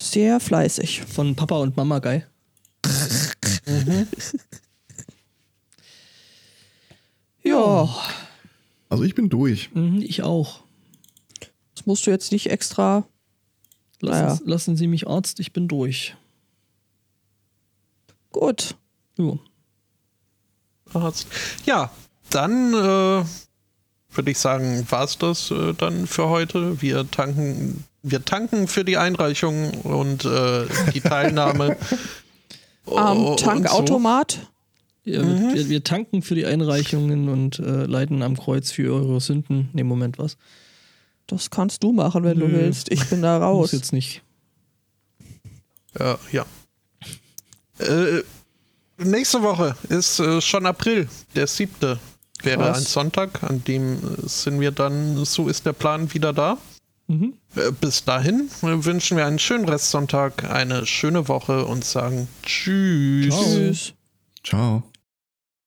Sehr fleißig. Von Papa und Mama geil. Mhm. *laughs* Ja. Also ich bin durch. Mhm, ich auch. Das musst du jetzt nicht extra Lassen, naja. lassen Sie mich Arzt, ich bin durch. Gut. Jo. Arzt. Ja, dann äh, würde ich sagen, war es das äh, dann für heute. Wir tanken, wir tanken für die Einreichung und äh, die Teilnahme. *laughs* Am Tankautomat. So. Ja, mhm. wir, wir, tanken für die Einreichungen und äh, leiden am Kreuz für eure Sünden. Ne, Moment, was? Das kannst du machen, wenn Nö. du willst. Ich bin da *laughs* raus. Muss jetzt nicht. Ja, ja. Äh, nächste Woche ist äh, schon April, der siebte. Wäre Was? ein Sonntag, an dem äh, sind wir dann, so ist der Plan, wieder da. Mhm. Äh, bis dahin wünschen wir einen schönen Restsonntag, eine schöne Woche und sagen Tschüss. Tschüss. Ciao.